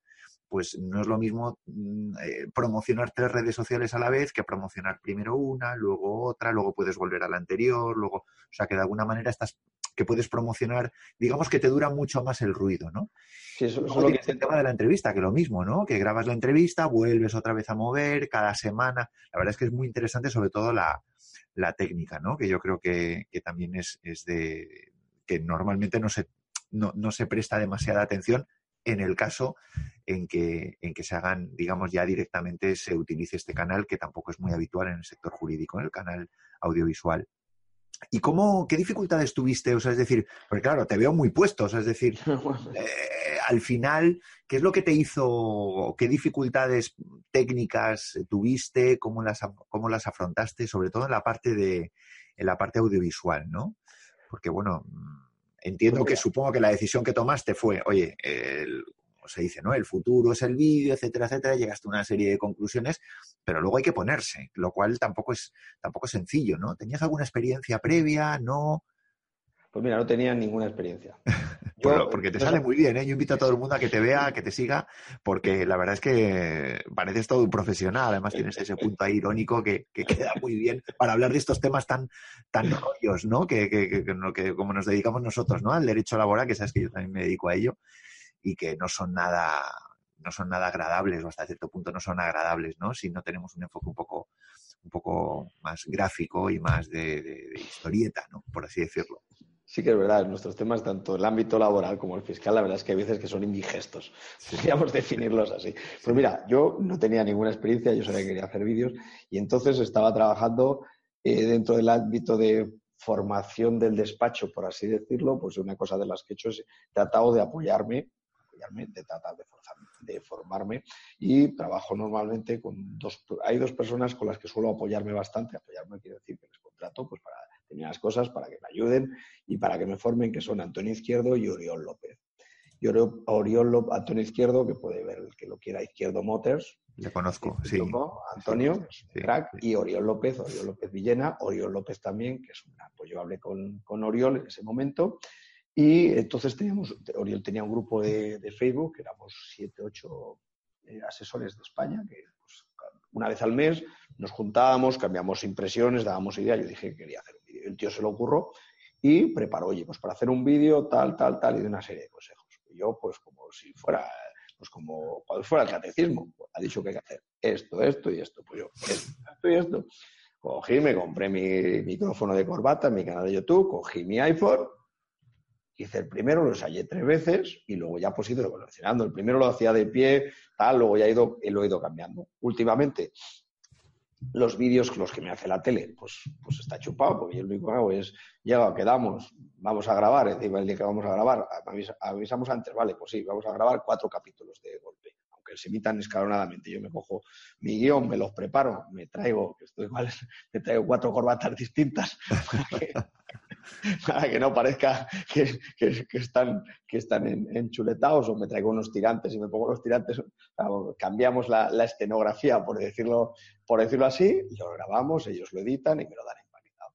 pues no es lo mismo mm, eh, promocionar tres redes sociales a la vez que promocionar primero una, luego otra, luego puedes volver a la anterior, luego, o sea, que de alguna manera estás que puedes promocionar, digamos que te dura mucho más el ruido, ¿no?
Sí, eso, es lo que...
el tema de la entrevista, que lo mismo, ¿no? Que grabas la entrevista, vuelves otra vez a mover cada semana. La verdad es que es muy interesante, sobre todo la, técnica, ¿no? Que yo creo que, también es, es, de que normalmente no se, no, no se presta demasiada atención en el caso en que, en que se hagan, digamos, ya directamente se utilice este canal, que tampoco es muy habitual en el sector jurídico, en el canal audiovisual. ¿Y cómo, qué dificultades tuviste? O sea, es decir, porque claro, te veo muy puesto, o sea, es decir, <laughs> eh, al final, ¿qué es lo que te hizo, qué dificultades técnicas tuviste, cómo las, cómo las afrontaste, sobre todo en la parte de, en la parte audiovisual, ¿no? Porque bueno, Entiendo pues que supongo que la decisión que tomaste fue, oye, el, se dice, ¿no? El futuro es el vídeo, etcétera, etcétera, llegaste a una serie de conclusiones, pero luego hay que ponerse, lo cual tampoco es, tampoco es sencillo, ¿no? ¿Tenías alguna experiencia previa? ¿No?
Pues mira, no tenía ninguna experiencia. <laughs>
porque te sale muy bien, ¿eh? Yo invito a todo el mundo a que te vea, que te siga, porque la verdad es que pareces todo un profesional. Además tienes ese punto ahí irónico que, queda muy bien para hablar de estos temas tan, tan rollos, ¿no? Que, que, como nos dedicamos nosotros, ¿no? Al derecho laboral, que sabes que yo también me dedico a ello, y que no son nada no son nada agradables o hasta cierto punto no son agradables, ¿no? Si no tenemos un enfoque un poco, un poco más gráfico y más de, de historieta, ¿no? Por así decirlo.
Sí que es verdad, nuestros temas, tanto el ámbito laboral como el fiscal, la verdad es que hay veces que son indigestos. <laughs> Podríamos definirlos así. Pues mira, yo no tenía ninguna experiencia, yo sabía que quería hacer vídeos y entonces estaba trabajando eh, dentro del ámbito de formación del despacho, por así decirlo, pues una cosa de las que he hecho es tratado de apoyarme, de tratar de, de formarme y trabajo normalmente con dos, hay dos personas con las que suelo apoyarme bastante, apoyarme quiere decir que les contrato pues para las cosas para que me ayuden y para que me formen, que son Antonio Izquierdo y Oriol López. Y Oriol López, Antonio Izquierdo, que puede ver el que lo quiera, Izquierdo Motors.
Le conozco, sí.
Antonio, crack, y Oriol López, Oriol López Villena, Oriol López también, que es un apoyo. Hablé con, con Oriol en ese momento. Y entonces teníamos, Oriol tenía un grupo de, de Facebook, éramos siete, ocho eh, asesores de España, que pues, una vez al mes nos juntábamos, cambiamos impresiones, dábamos ideas. Yo dije que quería hacer el tío se lo ocurrió y preparó, oye, pues para hacer un vídeo tal, tal, tal, y de una serie de consejos. Y yo, pues como si fuera, pues como cuando fuera el catecismo, pues, ha dicho que hay que hacer esto, esto y esto. Pues yo, esto, y esto. Cogí, me compré mi micrófono de corbata mi canal de YouTube, cogí mi iPhone, hice el primero, lo ensayé tres veces y luego ya pues he ido evolucionando. El primero lo hacía de pie, tal, luego ya he ido, lo he ido cambiando. Últimamente los vídeos, los que me hace la tele, pues, pues está chupado, porque yo lo único que hago es, llega, quedamos, vamos a grabar, encima el día que vamos a grabar, avisamos antes, vale, pues sí, vamos a grabar cuatro capítulos de golpe, aunque se emitan escalonadamente. Yo me cojo mi guion, me los preparo, me traigo, que estoy igual, me traigo cuatro corbatas distintas <laughs> para que no parezca que, están, que están enchuletados o me traigo unos tirantes y me pongo los tirantes, cambiamos la, escenografía, por decirlo, por decirlo así, lo grabamos, ellos lo editan y me lo dan empacetado.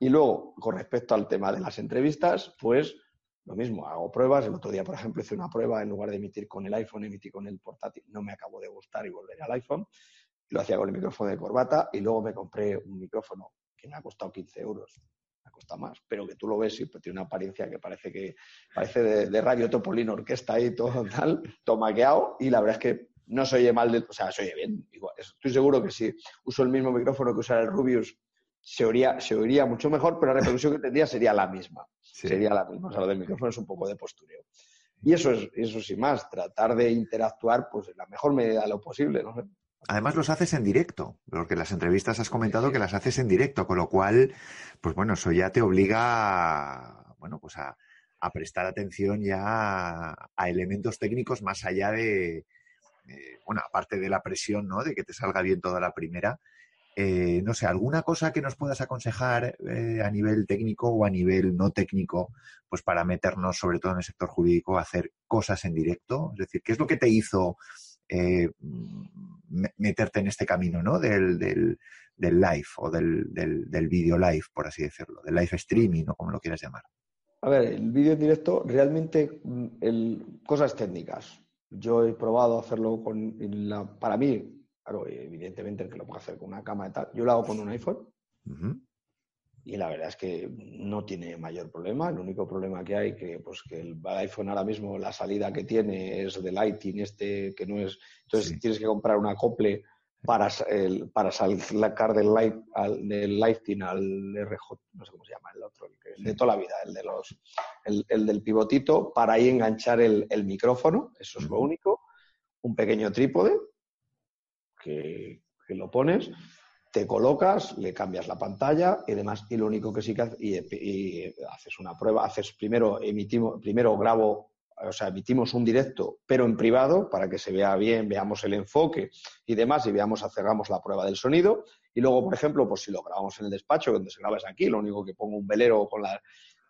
Y luego, con respecto al tema de las entrevistas, pues lo mismo, hago pruebas. El otro día, por ejemplo, hice una prueba, en lugar de emitir con el iPhone, emití con el portátil. No me acabó de gustar y volveré al iPhone. Lo hacía con el micrófono de corbata y luego me compré un micrófono que me ha costado 15 euros cuesta más, pero que tú lo ves y pues, tiene una apariencia que parece que parece de, Radio Topolino Orquesta y todo <laughs> tal, tomaqueado, y la verdad es que no se oye mal, de, o sea, se oye bien. estoy seguro que si uso el mismo micrófono que usara el Rubius, se oiría, se oiría mucho mejor, pero la reproducción que tendría sería la misma. Sería la misma. O sea, lo del micrófono es un poco de postureo. Y eso es, eso sin más, tratar de interactuar pues en la mmejor medida de lo posible, ¿no?
Además los haces en directo, porque las entrevistas has comentado que las haces en directo, con lo cual, pues bueno, eso ya te obliga, bueno, pues a, prestar atención ya a, elementos técnicos más allá de, bueno, aparte de la presión, ¿no? De que te salga bien toda la primera. Eh, no sé, alguna cosa que nos puedas aconsejar eh, a nivel técnico o a nivel no técnico, pues para meternos, sobre todo en el sector jurídico, a hacer cosas en directo. Es decir, ¿qué es lo que te hizo eh, meterte en este camino ¿no? del, del, live o del, del, video live, por así decirlo, del live streaming o como lo quieras llamar.
A ver, el vídeo en directo, realmente, mm, el, cosas técnicas. Yo he probado hacerlo con, la, para mí, claro, evidentemente el que lo puede hacer con una cámara y tal, yo lo hago con un iPhone. Y la verdad es que no tiene mayor problema. El único problema que hay que pues que el iPhone ahora mismo la salida que tiene es de Lighting este que no es entonces tienes que comprar un acople para el, para sacar del, light, al, del Lighting al RJ, no sé cómo se llama el otro, el, de toda la vida, el de los el, del pivotito para ahí enganchar el, micrófono, eso es lo único, un pequeño trípode que, lo pones te colocas, le cambias la pantalla y demás. Y lo único que sí que haces, y, haces una prueba, haces primero, emitimos, primero grabo, o sea, emitimos un directo, pero en privado, para que se vea bien, veamos el enfoque y demás, y veamos, hagamos la prueba del sonido. Y luego, por ejemplo, pues si lo grabamos en el despacho, donde se graba es aquí, lo único que pongo un velero con la,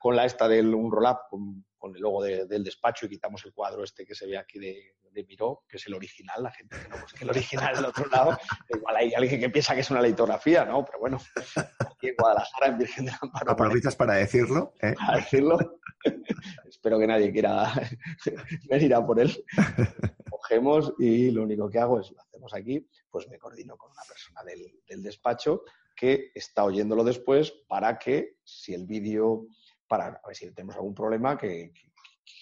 con la esta del un roll-up, con, con, el logo del despacho y quitamos el cuadro este que se ve aquí de, de Miró, que es el original, la gente que no busque el original del otro lado, <laughs> igual hay alguien que piensa que es una litografía, ¿no? Pero bueno, aquí en Guadalajara, en Virgen de Amparo.
¿Aprovechas para decirlo?
¿eh? Para decirlo. Espero que nadie quiera <laughs> venir a por él. Cogemos y lo único que hago es, lo hacemos aquí, pues me coordino con una persona del, despacho que está oyéndolo después para que si el vídeo, para a ver si tenemos algún problema, que,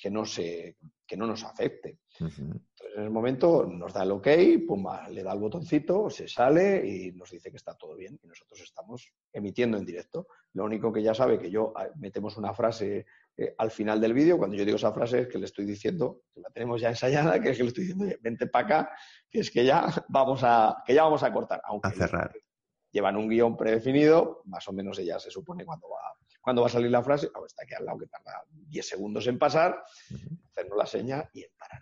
que no, se, que no nos afecte. Entonces, en el momento nos da el ok, pumba, le da el botoncito, se sale y nos dice que está todo bien y nosotros estamos emitiendo en directo. Lo único que ya sabe que yo ah, metemos una frase eh, al final del vídeo, cuando yo digo esa frase es que le estoy diciendo, que la tenemos ya ensayada, que es que le estoy diciendo, vente para acá, que es que ya vamos a, que ya vamos a cortar. Aunque
a cerrar.
Llevan un guion predefinido, más o menos ella se supone cuando va cuando va a salir la frase, está aquí al lado que tarda 10 segundos en pasar, hacernos la seña y en parar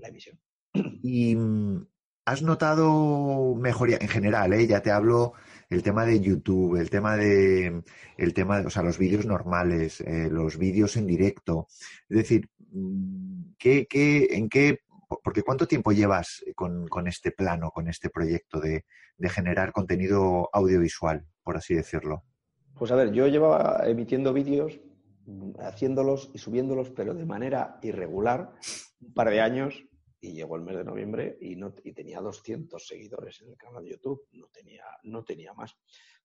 la emisión. <clears throat>
Y mm, has notado mejoría en general, ¿eh? ya te hablo el tema de YouTube, el tema de, el tema de, o sea, los vídeos normales, eh, los vídeos en directo. Es decir, mm, ¿qué, qué, en qué, porque cuánto tiempo llevas con, este plano, con este proyecto de generar contenido audiovisual, por así decirlo?
Pues a ver, yo llevaba emitiendo vídeos, haciéndolos y subiéndolos, pero de manera irregular, un par de años, y llegó el mes de noviembre y, no, tenía 200 seguidores en el canal de YouTube, no tenía, no tenía más.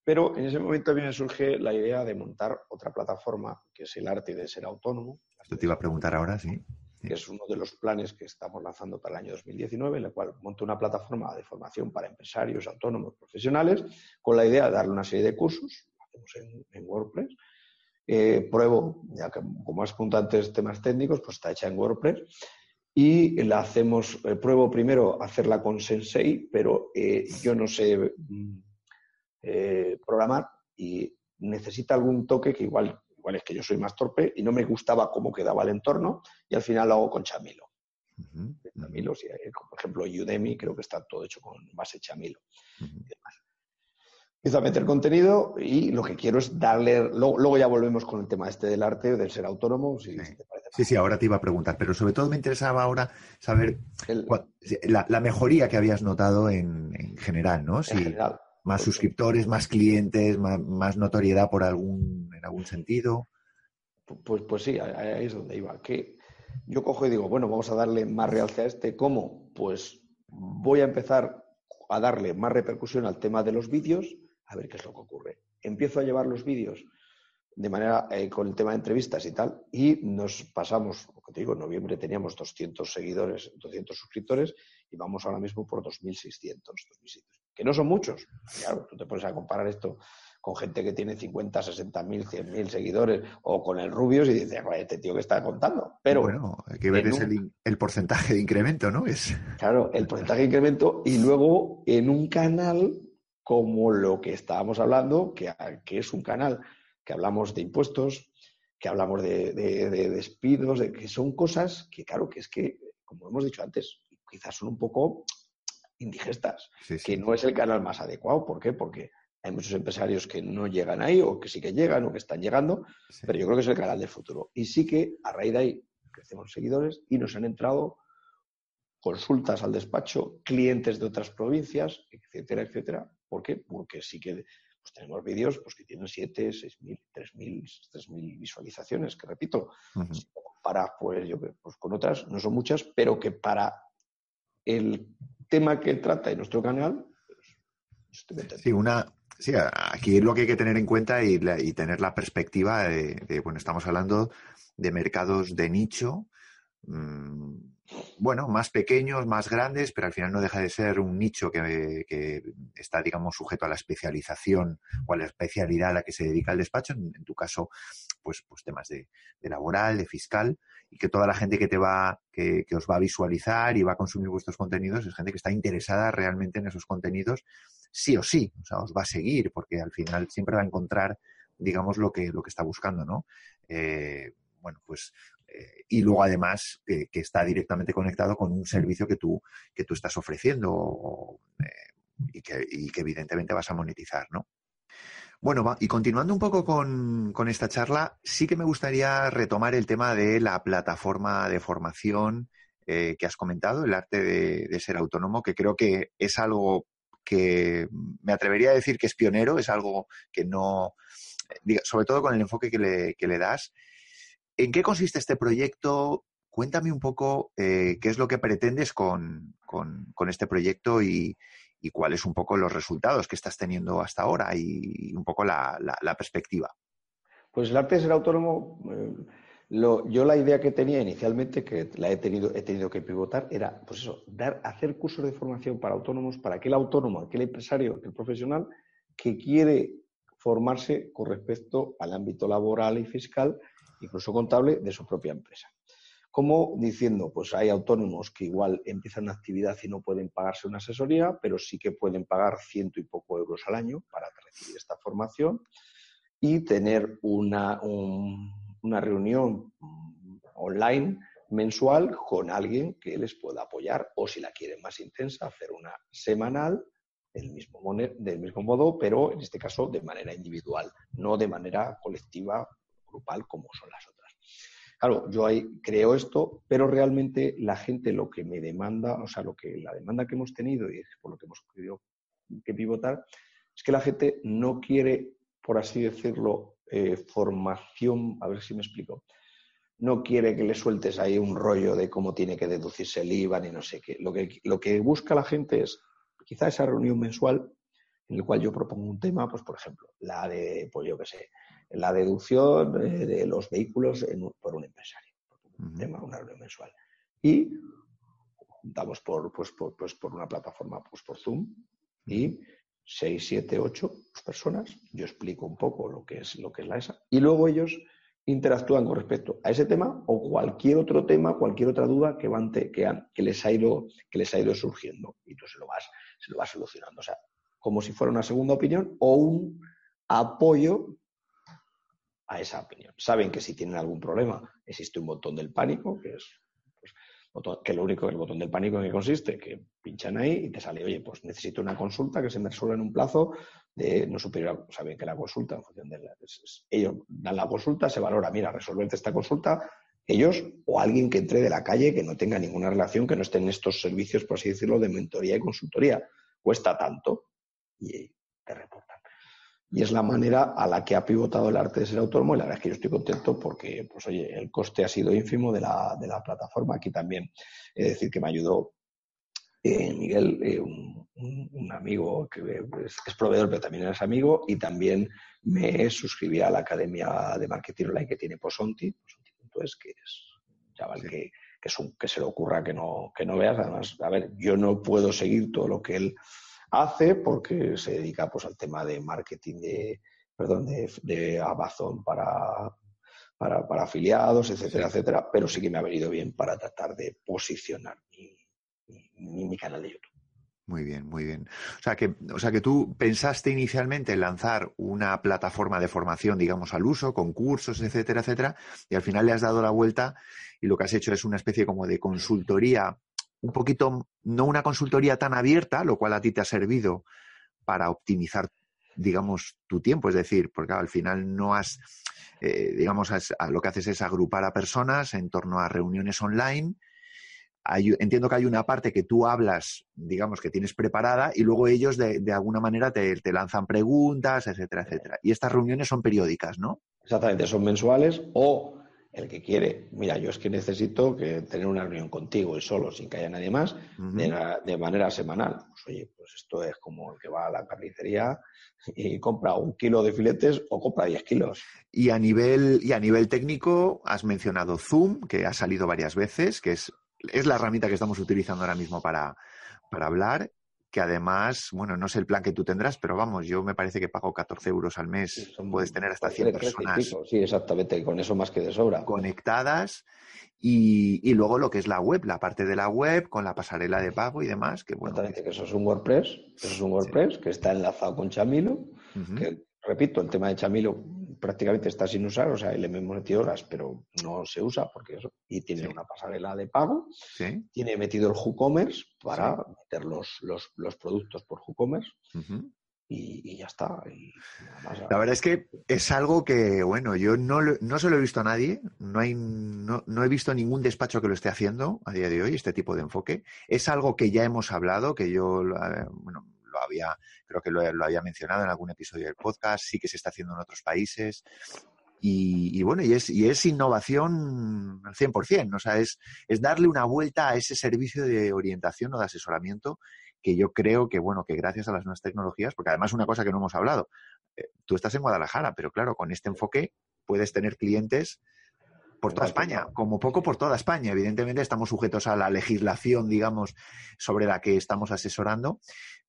Pero en ese momento a mí me surge la idea de montar otra plataforma, que es el arte de ser autónomo.
Esto te iba a preguntar ahora, sí.
Que es uno de los planes que estamos lanzando para el año 2019, en el cual monto una plataforma de formación para empresarios, autónomos, profesionales, con la idea de darle una serie de cursos en, WordPress. Eh, pruebo, ya que como has apuntado antes temas técnicos, pues está hecha en WordPress. Y la hacemos, eh, pruebo primero hacerla con Sensei, pero eh, yo no sé, mm, programar y necesita algún toque que igual, igual es que yo soy más torpe y no me gustaba cómo quedaba el entorno y al final lo hago con Chamilo. Chamilo, por ejemplo, Udemy creo que está todo hecho con base Chamilo. Empiezo a meter contenido y lo que quiero es darle. Luego, ya volvemos con el tema este del arte, del ser autónomo.
sí. sí, ahora te iba a preguntar, pero sobre todo me interesaba ahora saber la, mejoría que habías notado en, general, ¿no? Si general. Más suscriptores, más clientes, más, notoriedad por algún, en algún sentido.
Pues, pues sí, ahí es donde iba. Que yo cojo y digo, bueno, vamos a darle más realce a este. ¿Cómo? Pues voy a empezar a darle más repercusión al tema de los vídeos a ver qué es lo que ocurre. Empiezo a llevar los vídeos de manera eh, con el tema de entrevistas y tal, y nos pasamos, lo que te digo, en noviembre teníamos 200 seguidores, 200 suscriptores, y vamos ahora mismo por 2.600, que no son muchos. Claro, tú te pones a comparar esto con gente que tiene 50, 60 mil, 100 mil seguidores, o con el Rubius y dices, este tío que está contando. Pero
bueno, hay que ver el, el, porcentaje de incremento, ¿no? Es...
Claro, el porcentaje de incremento, y luego en un canal como lo que estábamos hablando, que, es un canal que hablamos de impuestos, que hablamos de, despidos, de que son cosas que, claro, que es que, como hemos dicho antes, quizás son un poco indigestas, que no es el canal más adecuado. ¿Por qué? Porque hay muchos empresarios que no llegan ahí, o que sí que llegan, o que están llegando, pero yo creo que es el canal del futuro. Y sí que a raíz de ahí crecemos seguidores y nos han entrado consultas al despacho, clientes de otras provincias, etcétera, etcétera. ¿Por qué? Porque sí que pues, tenemos vídeos pues, que tienen 7, 6.000, 3.000, 3.000 visualizaciones, que repito, para pues, yo, pues, con otras no son muchas, pero que para el tema que trata en nuestro canal,
pues, sí, una, sí, aquí lo que hay que tener en cuenta y, y tener la perspectiva de, bueno, estamos hablando de mercados de nicho, mmm, bueno, más pequeños, más grandes, pero al final no deja de ser un nicho que, está, digamos, sujeto a la especialización o a la especialidad a la que se dedica el despacho, en, tu caso, pues, pues temas de, laboral, de fiscal, y que toda la gente que te va, que, os va a visualizar y va a consumir vuestros contenidos es gente que está interesada realmente en esos contenidos, sí o sí, o sea, os va a seguir, porque al final siempre va a encontrar, digamos, lo que, lo que está buscando, ¿no? Eh, bueno, pues y luego además que, está directamente conectado con un servicio que tú, que tú estás ofreciendo eh, y, que, evidentemente vas a monetizar, ¿no? Bueno, y continuando un poco con, esta charla, sí que me gustaría retomar el tema de la plataforma de formación eh, que has comentado, el arte de, ser autónomo, que creo que es algo que me atrevería a decir que es pionero, es algo que no, sobre todo con el enfoque que le das, ¿En qué consiste este proyecto? Cuéntame un poco eh, qué es lo que pretendes con, este proyecto y, cuáles un poco los resultados que estás teniendo hasta ahora y, un poco la, perspectiva.
Pues el arte de ser autónomo, eh, yo la idea que tenía inicialmente, que la he tenido, he tenido que pivotar, era pues eso, dar, hacer cursos de formación para autónomos, para aquel autónomo, aquel empresario, aquel profesional que quiere formarse con respecto al ámbito laboral y fiscal incluso contable, de su propia empresa. Como diciendo, pues hay autónomos que igual empiezan una actividad y no pueden pagarse una asesoría, pero sí que pueden pagar ciento y poco euros al año para recibir esta formación y tener una, una reunión online mensual con alguien que les pueda apoyar o si la quieren más intensa, hacer una semanal del mismo, del mismo modo, pero en este caso de manera individual, no de manera colectiva grupal como son las otras. Claro, yo ahí creo esto, pero realmente la gente lo que me demanda, o sea, lo que la demanda que hemos tenido y por lo que hemos querido que pivotar, es que la gente no quiere, por así decirlo, eh, formación, a ver si me explico, no quiere que le sueltes ahí un rollo de cómo tiene que deducirse el IVA ni no sé qué. Lo que, lo que busca la gente es quizá esa reunión mensual en la cual yo propongo un tema, pues por ejemplo, la de, pues yo qué sé, la deducción de, los vehículos por un empresario, un tema, una reunión mensual. Y juntamos por, pues, por, pues, por una plataforma, pues por Zoom, y seis, siete, ocho personas, yo explico un poco lo que es, lo que es la ESA, y luego ellos interactúan con respecto a ese tema o cualquier otro tema, cualquier otra duda que, que, les ha ido, que les ha ido surgiendo y tú se lo vas, se lo vas solucionando. O sea, como si fuera una segunda opinión o un apoyo a esa opinión. Saben que si tienen algún problema existe un botón del pánico, que es pues, que lo único, el botón del pánico en que consiste, que pinchan ahí y te sale, oye, pues necesito una consulta que se me resuelva en un plazo de no superior a, saben que la consulta, en función de ellos dan la consulta, se valora, mira, resolverte esta consulta, ellos o alguien que entre de la calle que no tenga ninguna relación, que no esté en estos servicios, por así decirlo, de mentoría y consultoría. Cuesta tanto y te reportan. Y es la manera a la que ha pivotado el arte de ser autónomo y la verdad es que yo estoy contento porque, pues oye, el coste ha sido ínfimo de la, de la plataforma. Aquí también es decir que me ayudó eh, Miguel, eh, un, amigo que es, proveedor, pero también es amigo, y también me suscribí a la Academia de Marketing Online que tiene Posonti, Posonti.es, que es un chaval que, que, es un, que se le ocurra que no, que no veas. Además, a ver, yo no puedo seguir todo lo que él hace porque se dedica pues al tema de marketing de, perdón, de, Amazon para, para, afiliados, etcétera, etcétera, pero sí que me ha venido bien para tratar de posicionar mi, mi, canal de YouTube.
Muy bien, muy bien. O sea, que, o sea que tú pensaste inicialmente en lanzar una plataforma de formación, digamos, al uso, con cursos, etcétera, etcétera, y al final le has dado la vuelta y lo que has hecho es una especie como de consultoría un poquito, no una consultoría tan abierta, lo cual a ti te ha servido para optimizar, digamos, tu tiempo. Es decir, porque al final no has, eh, digamos, lo que haces es agrupar a personas en torno a reuniones online. entiendo que hay una parte que tú hablas, digamos, que tienes preparada y luego ellos de, alguna manera te, te, lanzan preguntas, etcétera, etcétera. Y estas reuniones son periódicas, ¿no?
Exactamente, son mensuales o el que quiere, mira, yo es que necesito que tener una reunión contigo y solo, sin que haya nadie más, de, manera semanal. Pues oye, pues esto es como el que va a la carnicería y compra un kilo de filetes o compra 10 kilos.
Y a nivel, y a nivel técnico, has mencionado Zoom, que ha salido varias veces, que es, es la herramienta que estamos utilizando ahora mismo para, para hablar que además, bueno, no sé el plan que tú tendrás, pero vamos, yo me parece que pago 14 euros al mes. Puedes tener hasta 100 personas.
Sí, exactamente, con eso más que de sobra.
Conectadas. Y, luego lo que es la web, la parte de la web con la pasarela de pago y demás. Que, bueno,
Exactamente, que eso es un WordPress, eso es un WordPress que está enlazado con Chamilo, que repito, el tema de Chamilo prácticamente está sin usar, o sea, hemos metido horas, pero no se usa porque eso. Y tiene una pasarela de pago, tiene metido el WooCommerce para meter los, los, productos por WooCommerce. y, ya está.
la verdad es que es algo que, bueno, yo no, no se lo he visto a nadie, no, hay, no, no, he visto ningún despacho que lo esté haciendo a día de hoy, este tipo de enfoque. Es algo que ya hemos hablado, que yo, bueno, lo había, creo que lo, había mencionado en algún episodio del podcast, sí que se está haciendo en otros países. Y, bueno, y es, y es innovación al 100%, o sea, es, es darle una vuelta a ese servicio de orientación o de asesoramiento que yo creo que, bueno, que gracias a las nuevas tecnologías, porque además una cosa que no hemos hablado, eh, tú estás en Guadalajara, pero claro, con este enfoque puedes tener clientes por toda España, como poco por toda España. Evidentemente estamos sujetos a la legislación, digamos, sobre la que estamos asesorando,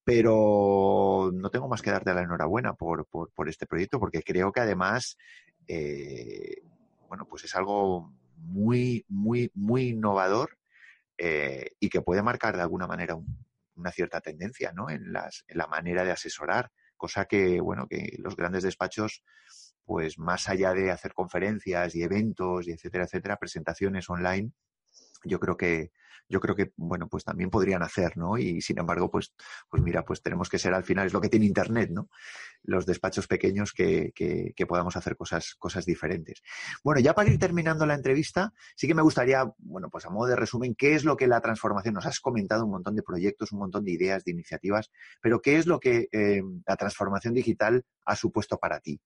pero no tengo más que darte la enhorabuena por, por, este proyecto, porque creo que además, eh, bueno, pues es algo muy, muy, muy innovador eh, y que puede marcar de alguna manera una cierta tendencia, ¿no? En, las, en la manera de asesorar, cosa que, bueno, que los grandes despachos pues más allá de hacer conferencias y eventos y etcétera, etcétera, presentaciones online, yo creo que, yo creo que, bueno, pues también podrían hacer, ¿no? Y sin embargo, pues, pues mira, pues tenemos que ser al final, es lo que tiene Internet, ¿no? Los despachos pequeños que, que, que, podamos hacer cosas, cosas diferentes. Bueno, ya para ir terminando la entrevista, sí que me gustaría, bueno, pues a modo de resumen, ¿qué es lo que la transformación? Nos has comentado un montón de proyectos, un montón de ideas, de iniciativas, pero ¿qué es lo que eh, la transformación digital ha supuesto para ti?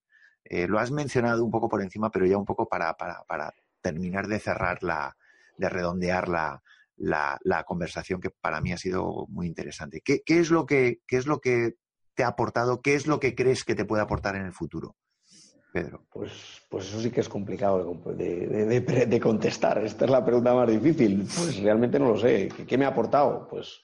Eh, lo has mencionado un poco por encima, pero ya un poco para, para, terminar de cerrar la, de redondear la, la, conversación que para mí ha sido muy interesante. ¿Qué, ¿Qué, es lo que, ¿Qué es lo que te ha aportado? ¿Qué es lo que crees que te puede aportar en el futuro? Pedro.
Pues, pues eso sí que es complicado de, de, contestar. Esta es la pregunta más difícil. Pues realmente no lo sé. ¿Qué, me ha aportado? Pues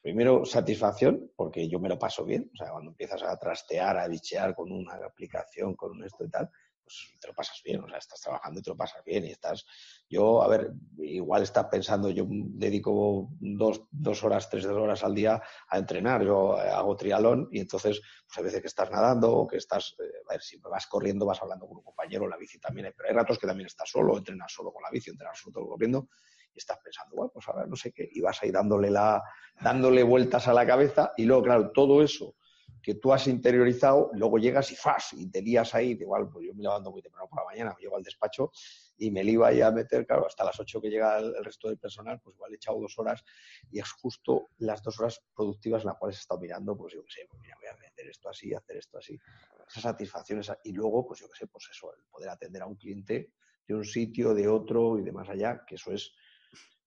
primero satisfacción, porque yo me lo paso bien. O sea, cuando empiezas a trastear, a bichear con una aplicación, con un esto y tal, pues te lo pasas bien, o sea, estás trabajando y te lo pasas bien y estás, yo, a ver, igual estás pensando, yo dedico dos, dos horas, tres horas al día a entrenar, yo hago trialón y entonces, pues a veces que estás nadando o que estás, eh, a ver, si vas corriendo, vas hablando con un compañero, la bici también, pero hay ratos que también estás solo, entrenas solo con la bici, entrenas solo corriendo y estás pensando, bueno, pues ahora no sé qué, y vas ahí dándole, la, dándole vueltas a la cabeza y luego, claro, todo eso que tú has interiorizado, luego llegas y ¡fas! y te lías ahí, igual, pues yo me levanto muy temprano por la mañana, me llevo al despacho y me iba ahí a meter, claro, hasta las 8 que llega el, resto del personal, pues igual he echado dos horas y es justo las dos horas productivas en las cuales he estado mirando, pues yo qué sé, pues mira, voy a hacer esto así, hacer esto así. Esa satisfacción, esa, y luego, pues yo qué sé, pues eso, el poder atender a un cliente de un sitio, de otro y de más allá, que eso es,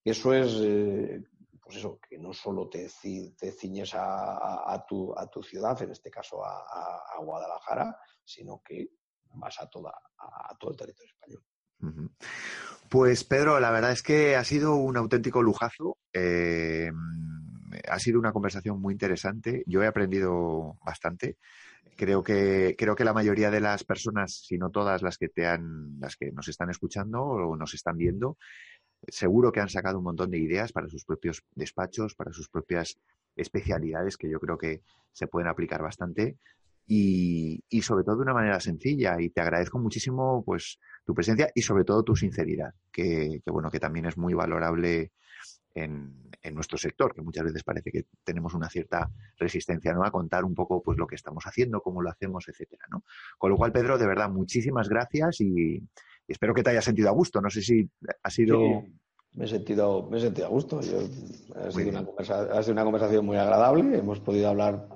eso es eh, pues eso, que no solo te, te ciñes a, tu, ciudad, en este caso a, Guadalajara, sino que vas a, toda, todo el territorio español.
Pues Pedro, la verdad es que ha sido un auténtico lujazo. Eh, ha sido una conversación muy interesante. Yo he aprendido bastante. Creo que, creo que la mayoría de las personas, si no todas las que te han, las que nos están escuchando o nos están viendo, Seguro que han sacado un montón de ideas para sus propios despachos, para sus propias especialidades que yo creo que se pueden aplicar bastante y, sobre todo de una manera sencilla. Y te agradezco muchísimo pues tu presencia y sobre todo tu sinceridad, que, bueno, que también es muy valorable en, nuestro sector, que muchas veces parece que tenemos una cierta resistencia ¿no? a contar un poco pues lo que estamos haciendo, cómo lo hacemos, etcétera. ¿no? Con lo cual, Pedro, de verdad, muchísimas gracias y, espero que te hayas sentido a gusto. No sé si ha sido...
me he sentido, me he sentido a gusto. ha, sido una conversación muy agradable. Hemos podido hablar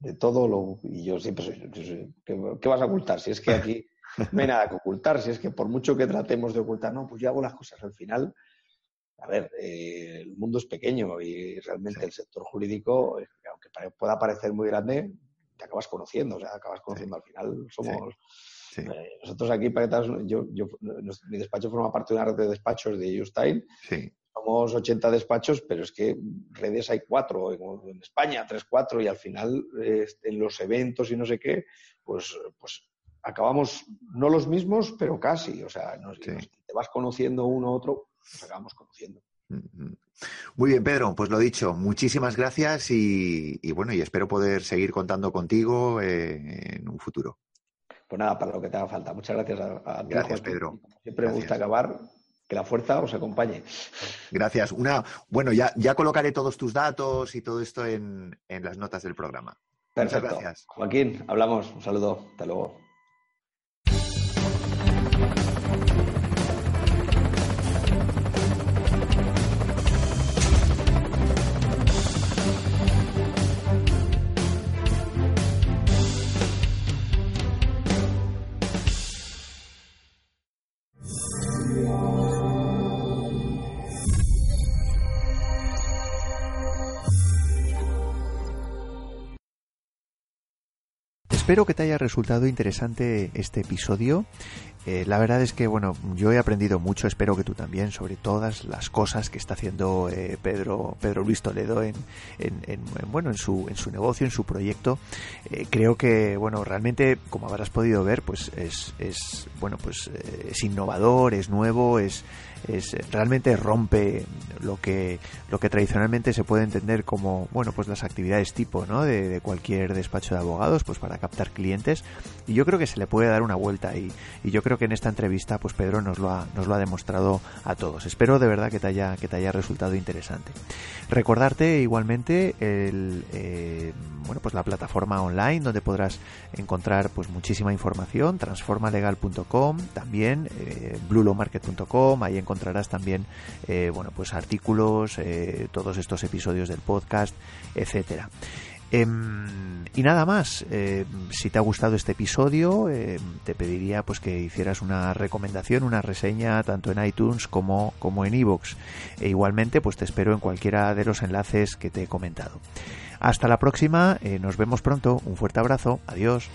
de todo lo, y yo siempre soy, ¿qué, vas a ocultar? Si es que aquí no hay nada que ocultar, si es que por mucho que tratemos de ocultar, no, pues yo hago las cosas al final. A ver, eh, el mundo es pequeño y realmente el sector jurídico, aunque pueda parecer muy grande, te acabas conociendo, o sea, acabas conociendo al final. Somos, eh, nosotros aquí, yo, yo, mi despacho forma parte de una red de despachos de Justine. Somos 80 despachos, pero es que redes hay cuatro, en España tres, cuatro, y al final en los eventos y no sé qué, pues, pues acabamos, no los mismos, pero casi. O sea, te vas conociendo uno a otro, nos acabamos conociendo.
Muy bien, Pedro, pues lo dicho, muchísimas gracias y, bueno, y espero poder seguir contando contigo eh, en un futuro.
Pues nada, para lo que te haga falta. Muchas gracias
a, Gracias, Pedro.
Siempre me gusta acabar. Que la fuerza os acompañe.
Gracias. Una, bueno, ya, ya colocaré todos tus datos y todo esto en, en las notas del programa.
Perfecto. Muchas gracias. Joaquín, hablamos. Un saludo. Hasta luego.
Espero que te haya resultado interesante este episodio. Eh, la verdad es que, bueno, yo he aprendido mucho, espero que tú también, sobre todas las cosas que está haciendo eh, Pedro, Pedro Luis Toledo en, en, bueno, en su, en su negocio, en su proyecto. Eh, creo que, bueno, realmente, como habrás podido ver, pues es, es bueno, pues es innovador, es nuevo, es, es realmente rompe lo que lo que tradicionalmente se puede entender como bueno pues las actividades tipo ¿no? de, cualquier despacho de abogados pues para captar clientes y yo creo que se le puede dar una vuelta y, y yo creo que en esta entrevista pues Pedro nos lo ha nos lo ha demostrado a todos. Espero de verdad que te haya que te haya resultado interesante. Recordarte igualmente el eh, bueno pues la plataforma online donde podrás encontrar pues muchísima información. transformalegal.com también eh, blulomarket.com ahí encontrarás encontrarás también eh, bueno pues artículos eh, todos estos episodios del podcast etcétera em, y nada más, em, si te ha gustado este episodio, em, te pediría pues que hicieras una recomendación, una reseña tanto en iTunes como, como en iVoox. E igualmente, pues te espero en cualquiera de los enlaces que te he comentado. Hasta la próxima, eh, nos vemos pronto, un fuerte abrazo, adiós.